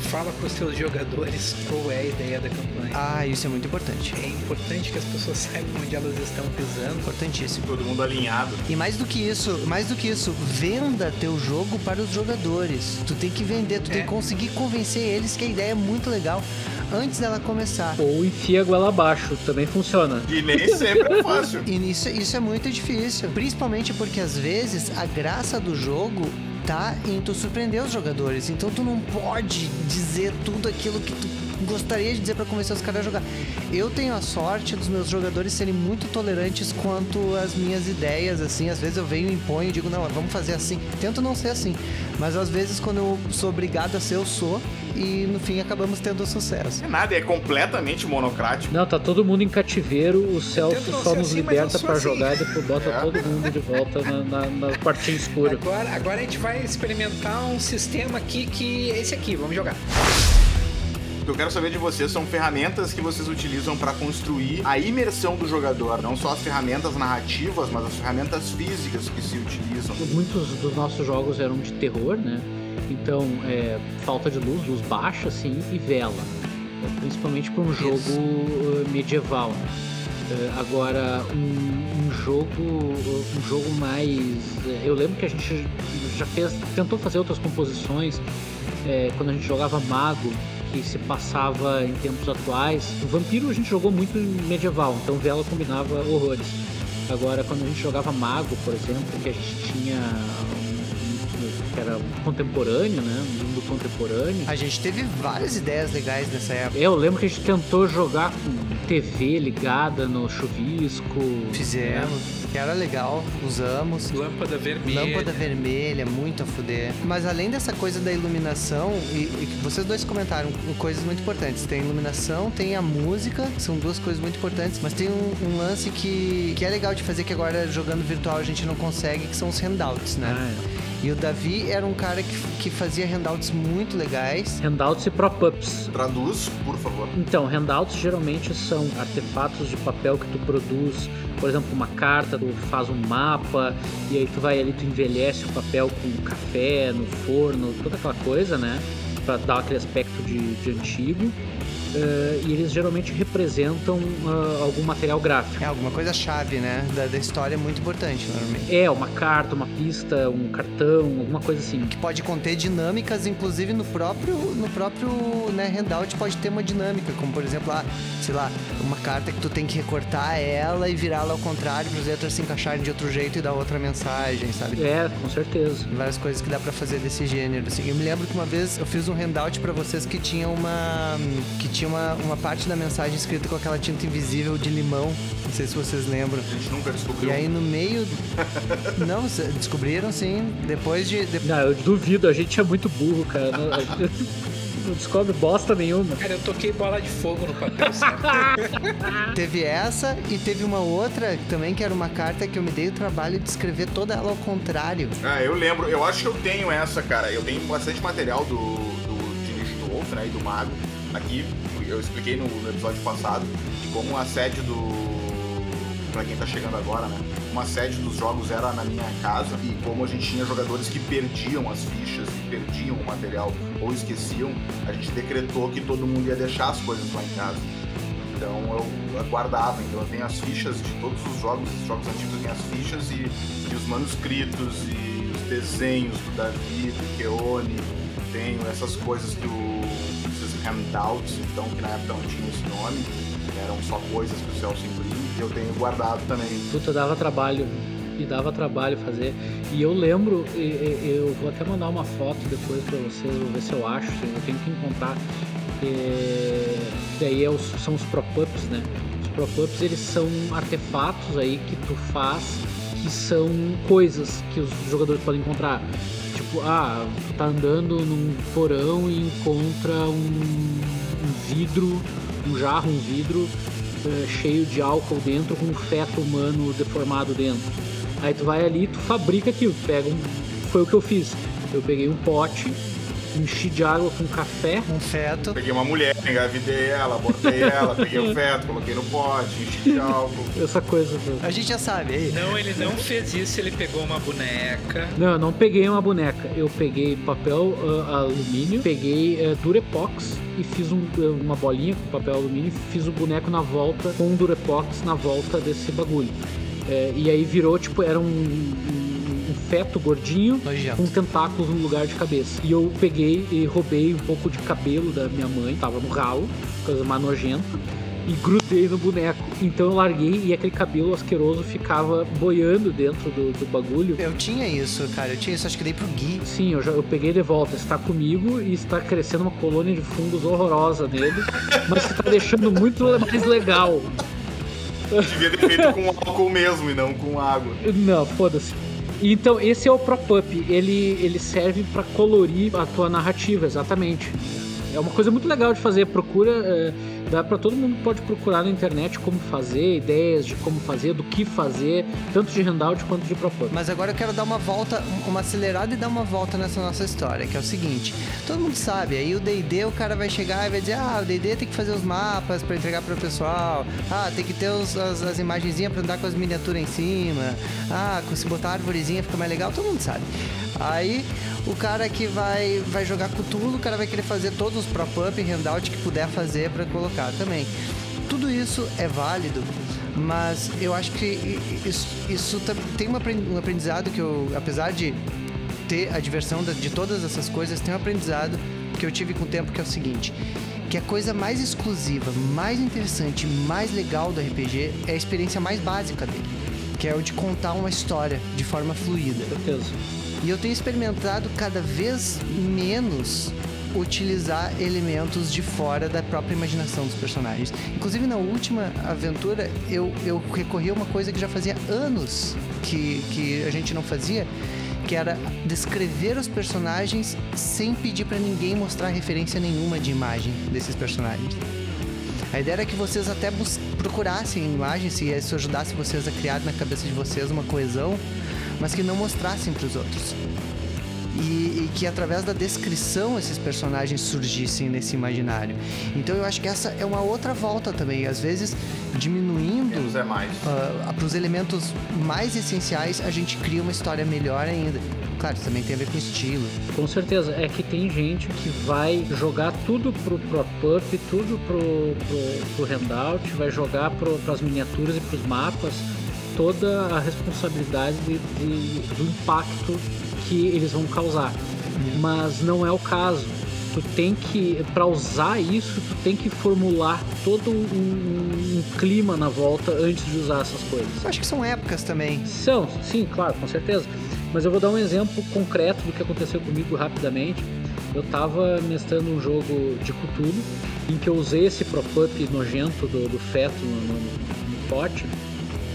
D: fala para os seus jogadores qual é a ideia da campanha.
C: Ah, isso é muito importante.
D: É importante que as pessoas saibam onde elas estão pisando.
C: Importantíssimo.
A: Todo mundo alinhado.
C: E mais do que isso, mais do que isso, venda teu jogo para os jogadores. Tu tem que vender, tu é. tem que conseguir convencer eles que a ideia é muito legal antes dela começar.
B: Ou enfia a goela abaixo, também funciona.
A: E nem sempre é fácil.
C: e isso, isso é muito difícil. Principalmente porque às vezes a graça do jogo tá em tu surpreender os jogadores. Então tu não pode dizer tudo aquilo que tu gostaria de dizer para convencer os caras a jogar. Eu tenho a sorte dos meus jogadores serem muito tolerantes quanto às minhas ideias, assim. Às vezes eu venho e imponho e digo, não, vamos fazer assim. Tento não ser assim. Mas às vezes quando eu sou obrigado a ser, eu sou. E no fim acabamos tendo sucesso.
A: É nada, é completamente monocrático.
B: Não, tá todo mundo em cativeiro, o Celso só nos assim, liberta para assim. jogar e depois bota é. todo mundo de volta na, na, na partinha escura.
D: Agora, agora a gente vai experimentar um sistema aqui que é esse aqui, vamos jogar.
A: O que eu quero saber de vocês são ferramentas que vocês utilizam para construir a imersão do jogador, não só as ferramentas narrativas, mas as ferramentas físicas que se utilizam.
B: Muitos dos nossos jogos eram de terror, né? Então, é, falta de luz, luz baixa, assim, e vela. Principalmente para um jogo uh, medieval. Uh, agora, um, um, jogo um jogo mais... Eu lembro que a gente já fez, tentou fazer outras composições é, quando a gente jogava Mago, que se passava em tempos atuais. O Vampiro a gente jogou muito medieval, então Vela combinava horrores. Agora, quando a gente jogava Mago, por exemplo, que a gente tinha que era contemporâneo, né? Um mundo contemporâneo.
C: A gente teve várias ideias legais nessa época.
B: Eu lembro que a gente tentou jogar com TV ligada no chuvisco.
C: Fizemos. Né? Que era legal, usamos.
D: Lâmpada vermelha.
C: Lâmpada vermelha, muito a fuder. Mas além dessa coisa da iluminação, e, e vocês dois comentaram coisas muito importantes. Tem a iluminação, tem a música, são duas coisas muito importantes. Mas tem um, um lance que, que é legal de fazer, que agora jogando virtual a gente não consegue, que são os handouts, né?
B: Ah, é.
C: E o Davi era um cara que, que fazia handouts muito legais.
B: Handouts e prop-ups.
A: Traduz, por favor.
B: Então, handouts geralmente são artefatos de papel que tu produz, por exemplo, uma carta, tu faz um mapa, e aí tu vai ali, tu envelhece o papel com café no forno, toda aquela coisa, né? Pra dar aquele aspecto de, de antigo. Uh, e eles geralmente representam uh, algum material gráfico.
C: É alguma coisa chave, né? Da, da, história é muito importante, normalmente.
B: É, uma carta, uma pista, um cartão, alguma coisa assim.
C: Que pode conter dinâmicas, inclusive no próprio, no próprio né, handout pode ter uma dinâmica, como por exemplo, ah, sei lá, uma carta que tu tem que recortar ela e virá-la ao contrário para as letras se encaixarem de outro jeito e dar outra mensagem, sabe?
B: É, com certeza.
C: Várias coisas que dá para fazer desse gênero. Assim. Eu me lembro que uma vez eu fiz um handout para vocês que tinha uma. Que tinha uma, uma parte da mensagem escrita com aquela tinta invisível de limão. Não sei se vocês lembram.
A: A gente nunca descobriu.
C: E aí no meio. Não, descobriram sim. Depois de. de...
B: Não, eu duvido, a gente é muito burro, cara. não descobre bosta nenhuma.
D: Cara, eu toquei bola de fogo no papel, certo?
C: teve essa e teve uma outra também que era uma carta que eu me dei o trabalho de escrever toda ela ao contrário.
A: Ah, eu lembro. Eu acho que eu tenho essa, cara. Eu tenho bastante material do, do Diniz do Wolf, né, e do Mago aqui eu expliquei no, episódio passado que como a sede do para quem tá chegando agora, né? Uma sede dos jogos era na minha casa e como a gente tinha jogadores que perdiam as fichas perdiam o material ou esqueciam, a gente decretou que todo mundo ia deixar as coisas lá em casa. Então eu guardava, então eu tenho as fichas de todos os jogos, os jogos antigos eu tenho as fichas e, e os manuscritos e os desenhos do Davi, do Keone, tenho essas coisas que o handouts, então, que na época não tinha esse nome, eram só coisas que o Celso imprime, que eu tenho guardado também.
B: Puta, dava trabalho, e dava trabalho fazer. E eu lembro, eu vou até mandar uma foto depois pra vocês, vou ver se eu acho, eu tenho que encontrar. Daí é os, são os prop-ups, né? Os prop-ups eles são artefatos aí que tu faz que são coisas que os jogadores podem encontrar tipo, ah, tu tá andando num porão e encontra um, um vidro, um jarro, um vidro uh, cheio de álcool dentro com um feto humano deformado dentro. Aí tu vai ali tu fabrica aquilo, tu pega um. Foi o que eu fiz. Eu peguei um pote, enchi de água com café.
C: Um feto.
A: Peguei uma mulher, engravidei ela, botei ela, peguei o feto, coloquei no pote, enchi de álcool.
B: Essa coisa.
C: A gente já sabe, aí.
D: Não, ele não fez isso, ele pegou uma boneca.
B: Não, eu não peguei uma boneca. Eu peguei papel uh, alumínio, peguei uh, Durepox e fiz um, uma bolinha com papel alumínio e fiz o boneco na volta com um Durepox na volta desse bagulho. É, e aí virou, tipo, era um um feto gordinho
C: Nojento.
B: com tentáculos no lugar de cabeça. E eu peguei e roubei um pouco de cabelo da minha mãe, tava no ralo, coisa mais nojenta e grudei no boneco. Então eu larguei e aquele cabelo asqueroso ficava boiando dentro do, do bagulho.
C: Eu tinha isso, cara. Eu tinha isso, acho que dei pro Gui.
B: Sim, eu, já, eu peguei de volta. Está comigo e está crescendo uma colônia de fungos horrorosa nele, mas está deixando muito mais legal.
A: Devia ter feito com álcool mesmo e não com água.
B: Não, foda-se. Então, esse é o prop-up. Ele, ele serve para colorir a tua narrativa, exatamente. É uma coisa muito legal de fazer. Procura. É, dá para todo mundo pode procurar na internet como fazer, ideias de como fazer, do que fazer, tanto de handout quanto de propósito.
C: Mas agora eu quero dar uma volta, uma acelerada e dar uma volta nessa nossa história, que é o seguinte: todo mundo sabe, aí o DD o cara vai chegar e vai dizer, ah, o DD tem que fazer os mapas para entregar para o pessoal, ah, tem que ter os, as, as imagenzinhas para andar com as miniaturas em cima, ah, se botar árvorezinha fica mais legal, todo mundo sabe. Aí o cara que vai, vai jogar Cthulhu, o cara vai querer fazer todos os prop-up e handout que puder fazer para colocar também. Tudo isso é válido, mas eu acho que isso, isso tem um aprendizado que eu, apesar de ter a diversão de todas essas coisas, tem um aprendizado que eu tive com o tempo que é o seguinte que a coisa mais exclusiva, mais interessante, mais legal do RPG é a experiência mais básica dele, que é o de contar uma história de forma fluida.
B: Com certeza.
C: E eu tenho experimentado cada vez menos utilizar elementos de fora da própria imaginação dos personagens. Inclusive na última aventura eu, eu recorri a uma coisa que já fazia anos que, que a gente não fazia, que era descrever os personagens sem pedir para ninguém mostrar referência nenhuma de imagem desses personagens. A ideia era que vocês até procurassem imagens, se isso ajudasse vocês a criar na cabeça de vocês uma coesão, mas que não mostrassem para os outros. E, e, que através da descrição esses personagens surgissem nesse imaginário. Então eu acho que essa é uma outra volta também. Às vezes, diminuindo
A: é.
C: Uh, para os elementos mais essenciais, a gente cria uma história melhor ainda. Claro, isso também tem a ver com estilo.
B: Com certeza. É que tem gente que vai jogar tudo pro ProPup, tudo pro, pro, pro handout, vai jogar pro, pras miniaturas e pros mapas toda a responsabilidade de, de, do impacto que eles vão causar. Mas não é o caso. Tu tem que, para usar isso, tu tem que formular todo um, um, clima na volta antes de usar essas coisas.
C: Eu acho que são épocas também.
B: São, sim, claro, com certeza. Mas eu vou dar um exemplo concreto do que aconteceu comigo rapidamente. Eu tava mestrando um jogo de Cthulhu em que eu usei esse prop-up nojento do, do feto no, no, no pote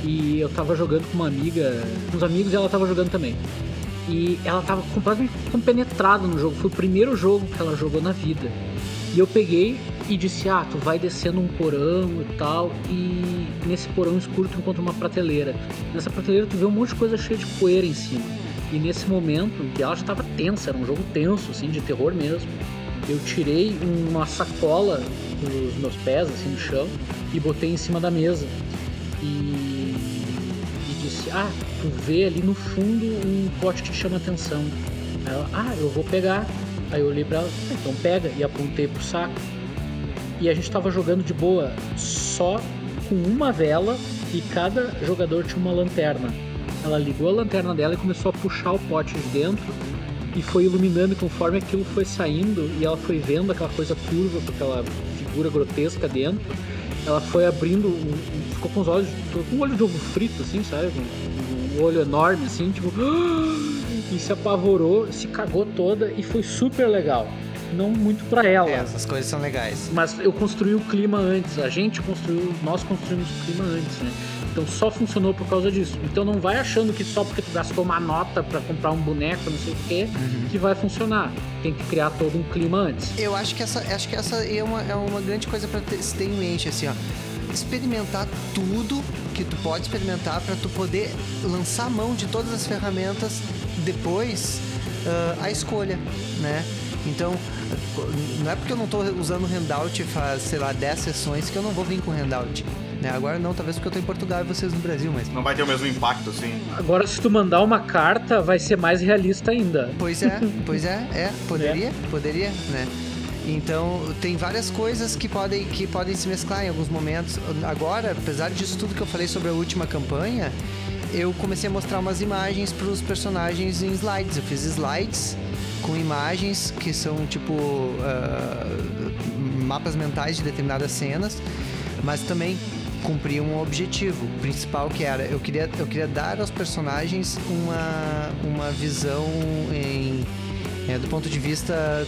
B: e eu tava jogando com uma amiga, uns amigos e ela tava jogando também. E ela tava completamente compenetrada no jogo, foi o primeiro jogo que ela jogou na vida. E eu peguei e disse: Ah, tu vai descendo um porão e tal, e nesse porão escuro tu encontra uma prateleira. Nessa prateleira tu vê um monte de coisa cheia de poeira em cima. E nesse momento, que ela já estava tensa, era um jogo tenso, assim, de terror mesmo, eu tirei uma sacola dos meus pés, assim, no chão, e botei em cima da mesa. E, ah, tu vê ali no fundo um pote que te chama atenção. Aí ela, ah, eu vou pegar. Aí eu olhei pra ela, ah, então pega, e apontei pro saco. E a gente tava jogando de boa, só com uma vela e cada jogador tinha uma lanterna. Ela ligou a lanterna dela e começou a puxar o pote de dentro e foi iluminando conforme aquilo foi saindo e ela foi vendo aquela coisa turva com aquela figura grotesca dentro. Ela foi abrindo, ficou com os olhos, com um olho de ovo frito, assim, sabe? Um, um olho enorme, assim, tipo. E se apavorou, se cagou toda e foi super legal não muito para ela. É,
C: essas coisas são legais.
B: Mas eu construí o clima antes, a gente construiu, nós construímos o clima antes, né? Então só funcionou por causa disso. Então não vai achando que só porque tu gastou uma nota para comprar um boneco, não sei o quê, uhum. que vai funcionar. Tem que criar todo um clima antes.
C: Eu acho que essa, acho que essa é uma, é uma grande coisa para ter, ter em mente, assim, ó. Experimentar tudo que tu pode experimentar para tu poder lançar a mão de todas as ferramentas depois uh, a escolha, né? Então, não é porque eu não estou usando handout faz, sei lá, 10 sessões que eu não vou vir com handout. Né? Agora não, talvez porque eu tô em Portugal e vocês no Brasil, mas.
A: Não vai ter o mesmo impacto, assim.
B: Agora, se tu mandar uma carta, vai ser mais realista ainda.
C: Pois é, pois é, é. Poderia, é. poderia, né? Então, tem várias coisas que podem, que podem se mesclar em alguns momentos. Agora, apesar disso tudo que eu falei sobre a última campanha, eu comecei a mostrar umas imagens para os personagens em slides. Eu fiz slides com imagens que são tipo uh, mapas mentais de determinadas cenas, mas também cumprir um objetivo principal que era eu queria eu queria dar aos personagens uma uma visão em é, do ponto de vista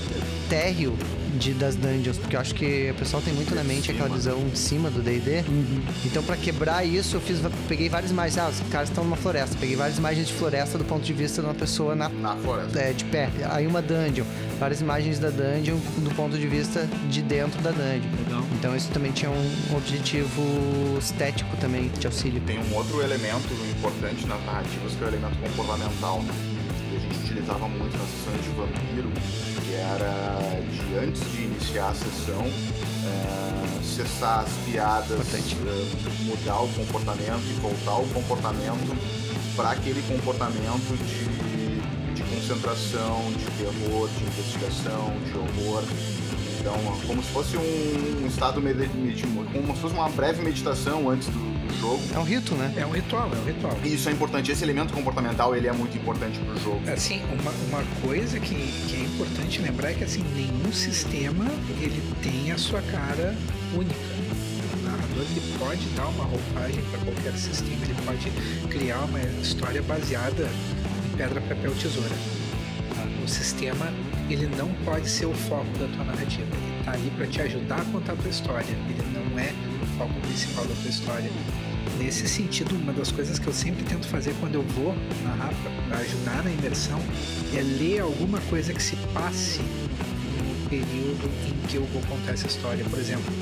C: térreo de, das dungeons, porque eu acho que o pessoal tem muito na mente aquela visão de cima do D&D. Uhum. Então, para quebrar isso, eu fiz, peguei várias imagens. Ah, os caras estão numa floresta. Peguei várias imagens de floresta do ponto de vista de uma pessoa na,
A: na floresta.
C: É, de pé. Aí uma dungeon. Várias imagens da dungeon do ponto de vista de dentro da dungeon. Legal. Então, isso também tinha um objetivo estético também de auxílio.
A: Tem um outro elemento importante nas narrativas que é o elemento comportamental, né? Que a gente utilizava muito nas sessões de vampiro que era de antes de iniciar a sessão, é, cessar as piadas, é, mudar o comportamento e voltar o comportamento para aquele comportamento de, de concentração, de terror, de investigação, de horror. Então, como se fosse um, um estado meditativo, como se fosse uma breve meditação antes do, jogo.
C: É um rito, né?
D: É um ritual, é um ritual.
A: E isso é importante. Esse elemento comportamental, ele é muito importante pro jogo.
D: Assim, uma, uma coisa que, que é importante lembrar é que, assim, nenhum sistema, ele tem a sua cara única. O narrador, ele pode dar uma roupagem para qualquer sistema, ele pode criar uma história baseada em pedra, papel, tesoura. Ou sistema ele não pode ser o foco da tua narrativa. Ele tá ali para te ajudar a contar a tua história. Ele não é o foco principal da tua história. Nesse sentido, uma das coisas que eu sempre tento fazer quando eu vou narrar para ajudar na imersão é ler alguma coisa que se passe no período em que eu vou contar essa história. Por exemplo,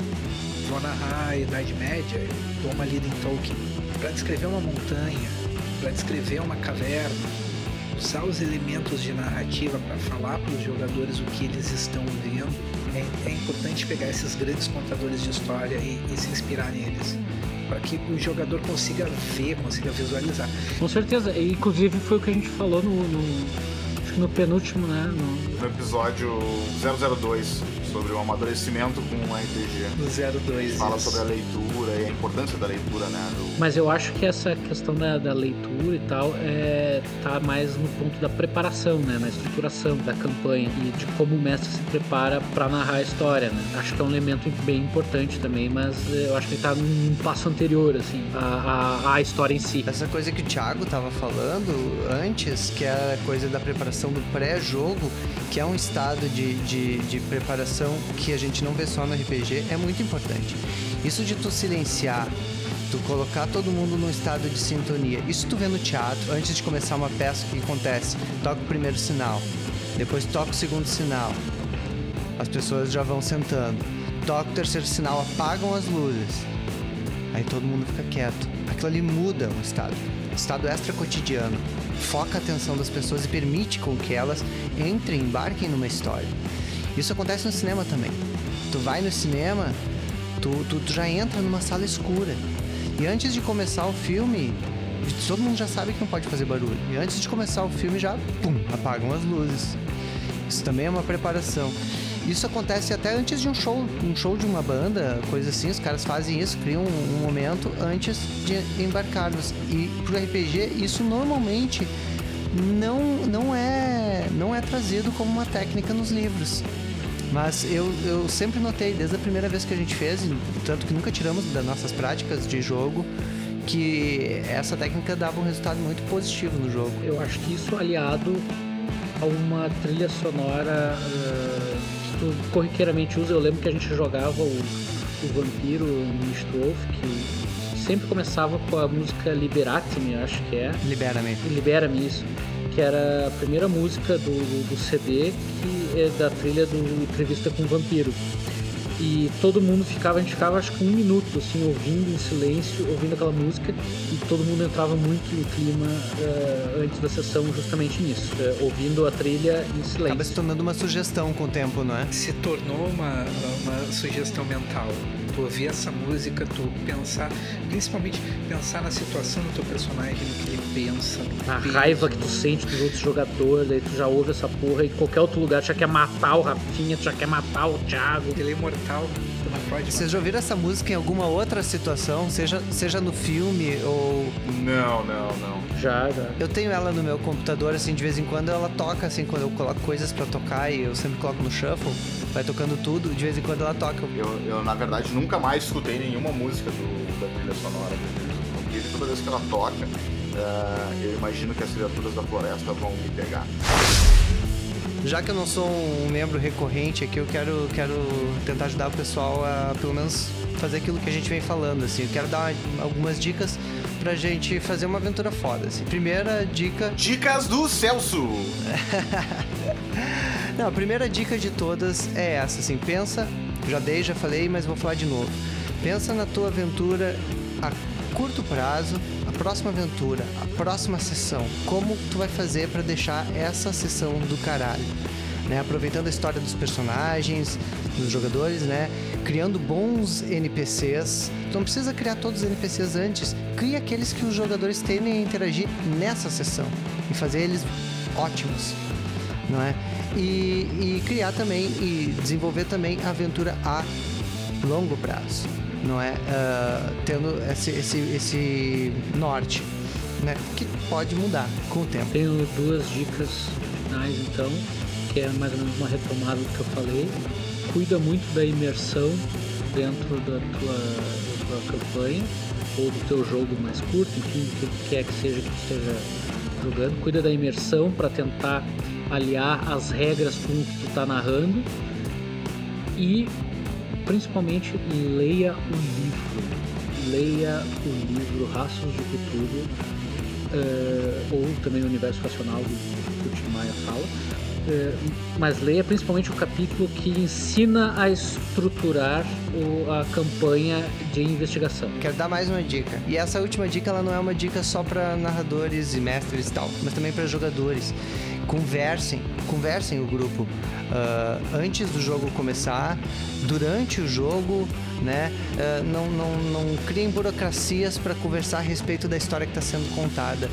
D: vou narrar a Idade Média, dou uma lida em Tolkien para descrever uma montanha, para descrever uma caverna, usar os elementos de narrativa para falar para os jogadores o que eles estão vendo. É, é, importante pegar esses grandes contadores de história e, e se inspirar neles para que o jogador consiga ver, consiga visualizar.
B: Com certeza, e, inclusive foi o que a gente falou no, no acho que no penúltimo, né?
A: No, no episódio 002 sobre o amadurecimento com o RPG.
D: No 02.
A: Fala isso. sobre a leitura importância da leitura, né? Do...
B: Mas eu acho que essa questão da, da, leitura e tal é, tá mais no ponto da preparação, né? Na estruturação da campanha e de como o mestre se prepara para narrar a história, né? Acho que é um elemento bem importante também, mas eu acho que ele tá num passo anterior, assim, à, à, à história em si.
C: Essa coisa que o Thiago tava falando antes, que é a coisa da preparação do pré-jogo, que é um estado de, de, de preparação que a gente não vê só no RPG é muito importante. Isso de tu silenciar, tu colocar todo mundo num estado de sintonia. Isso tu vê no teatro, antes de começar uma peça, o que acontece? Toca o primeiro sinal, depois toca o segundo sinal. As pessoas já vão sentando. Toca o terceiro sinal, apagam as luzes. Aí todo mundo fica quieto. Aquilo ali muda o estado. Estado extra cotidiano. Foca a atenção das pessoas e permite com que elas entrem, embarquem numa história. Isso acontece no cinema também. Tu vai no cinema, tu, tu, tu já entra numa sala escura. E antes de começar o filme, todo mundo já sabe que não pode fazer barulho. E antes de começar o filme já, pum, apagam as luzes. Isso também é uma preparação. Isso acontece até antes de um show, um show de uma banda, coisa assim, os caras fazem isso, criam um, um momento antes de embarcarmos. E pro RPG, isso normalmente não, não é não é trazido como uma técnica nos livros. Mas eu, eu sempre notei, desde a primeira vez que a gente fez, tanto que nunca tiramos das nossas práticas de jogo, que essa técnica dava um resultado muito positivo no jogo.
B: Eu acho que isso aliado a uma trilha sonora uh, que tu corriqueiramente usa. Eu lembro que a gente jogava o, o Vampiro no que sempre começava com a música Liberate-me, acho que é.
C: Libera-me.
B: Libera-me, isso que era a primeira música do, do, CD, que é da trilha do Entrevista com o Vampiro. E todo mundo ficava, a gente ficava acho que um minuto assim, ouvindo em silêncio, ouvindo aquela música, e todo mundo entrava muito no clima uh, antes da sessão justamente nisso, uh, ouvindo a trilha em silêncio.
C: Acaba se tornando uma sugestão com o tempo, não é?
D: Se tornou uma, uma sugestão mental tu ouvir essa música, tu pensar, principalmente pensar na situação do teu personagem, no que ele pensa.
B: A raiva que tu sente dos outros jogadores, daí tu já ouve essa porra e em qualquer outro lugar tu já quer matar o Rafinha, tu já quer matar o Thiago.
D: Ele é imortal, tu não pode.
C: Vocês já ouviram essa música em alguma outra situação, seja, seja no filme ou.
A: Não, não, não.
B: Já, já.
C: Eu tenho ela no meu computador, assim, de vez em quando ela toca, assim, quando eu coloco coisas para tocar e eu sempre coloco no shuffle, vai tocando tudo, de vez em quando ela toca.
A: Eu, eu na verdade, nunca nunca mais escutei nenhuma música do, da trilha sonora porque toda vez que ela toca, uh, eu imagino que as criaturas da floresta vão me pegar.
C: Já que eu não sou um membro recorrente aqui, eu quero, quero tentar ajudar o pessoal a pelo menos fazer aquilo que a gente vem falando, assim. Eu quero dar algumas dicas pra gente fazer uma aventura foda, assim. Primeira dica...
A: Dicas do Celso!
C: não, a primeira dica de todas é essa, assim. Pensa já dei, já falei, mas vou falar de novo. Pensa na tua aventura a curto prazo, a próxima aventura, a próxima sessão. Como tu vai fazer para deixar essa sessão do caralho? Né? Aproveitando a história dos personagens, dos jogadores, né? Criando bons NPCs. Tu não precisa criar todos os NPCs antes. Cria aqueles que os jogadores tendem a interagir nessa sessão e fazer eles ótimos, não é? e, e criar também e desenvolver também a aventura a longo prazo, não é? Uh, tendo esse, esse, esse norte, né? Que pode mudar com o tempo.
B: Tenho duas dicas finais então, que é mais ou menos uma retomada do que eu falei. Cuida muito da imersão dentro da tua, da tua campanha ou do teu jogo mais curto, enfim, o que quer que seja que esteja jogando. Cuida da imersão para tentar aliar as regras com o que tu tá narrando e principalmente leia o livro. Leia o livro Raços de Cthulhu, uh, ou também o Universo Racional do que o Tim Maia fala. Uh, mas leia principalmente o capítulo que ensina a estruturar o, a campanha de investigação.
C: Quero dar mais uma dica. E essa última dica ela não é uma dica só para narradores e mestres e tal, mas também para jogadores. Conversem, conversem o grupo uh, antes do jogo começar, durante o jogo, né? Uh, não, não, não criem burocracias para conversar a respeito da história que está sendo contada.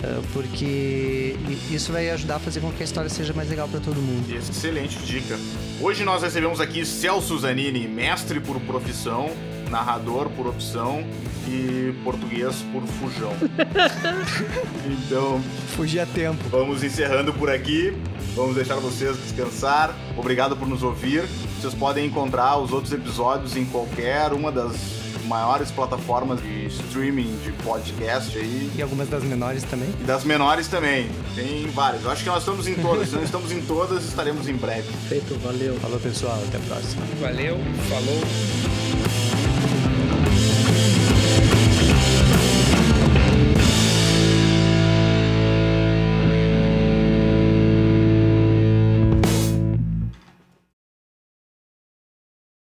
C: Uh, porque isso vai ajudar a fazer com que a história seja mais legal para todo mundo.
A: Excelente dica. Hoje nós recebemos aqui Celso Zanini, mestre por profissão, narrador por opção e português por fujão. então,
C: fugir a tempo.
A: Vamos encerrando por aqui. Vamos deixar vocês descansar. Obrigado por nos ouvir. Vocês podem encontrar os outros episódios em qualquer uma das maiores plataformas de streaming de podcast aí.
C: E algumas das menores também.
A: E das menores também. Tem várias. Eu acho que nós estamos em todas. Se não estamos em todas, estaremos em breve.
B: Feito, valeu.
C: Falou, pessoal. Até a próxima.
D: Valeu, falou.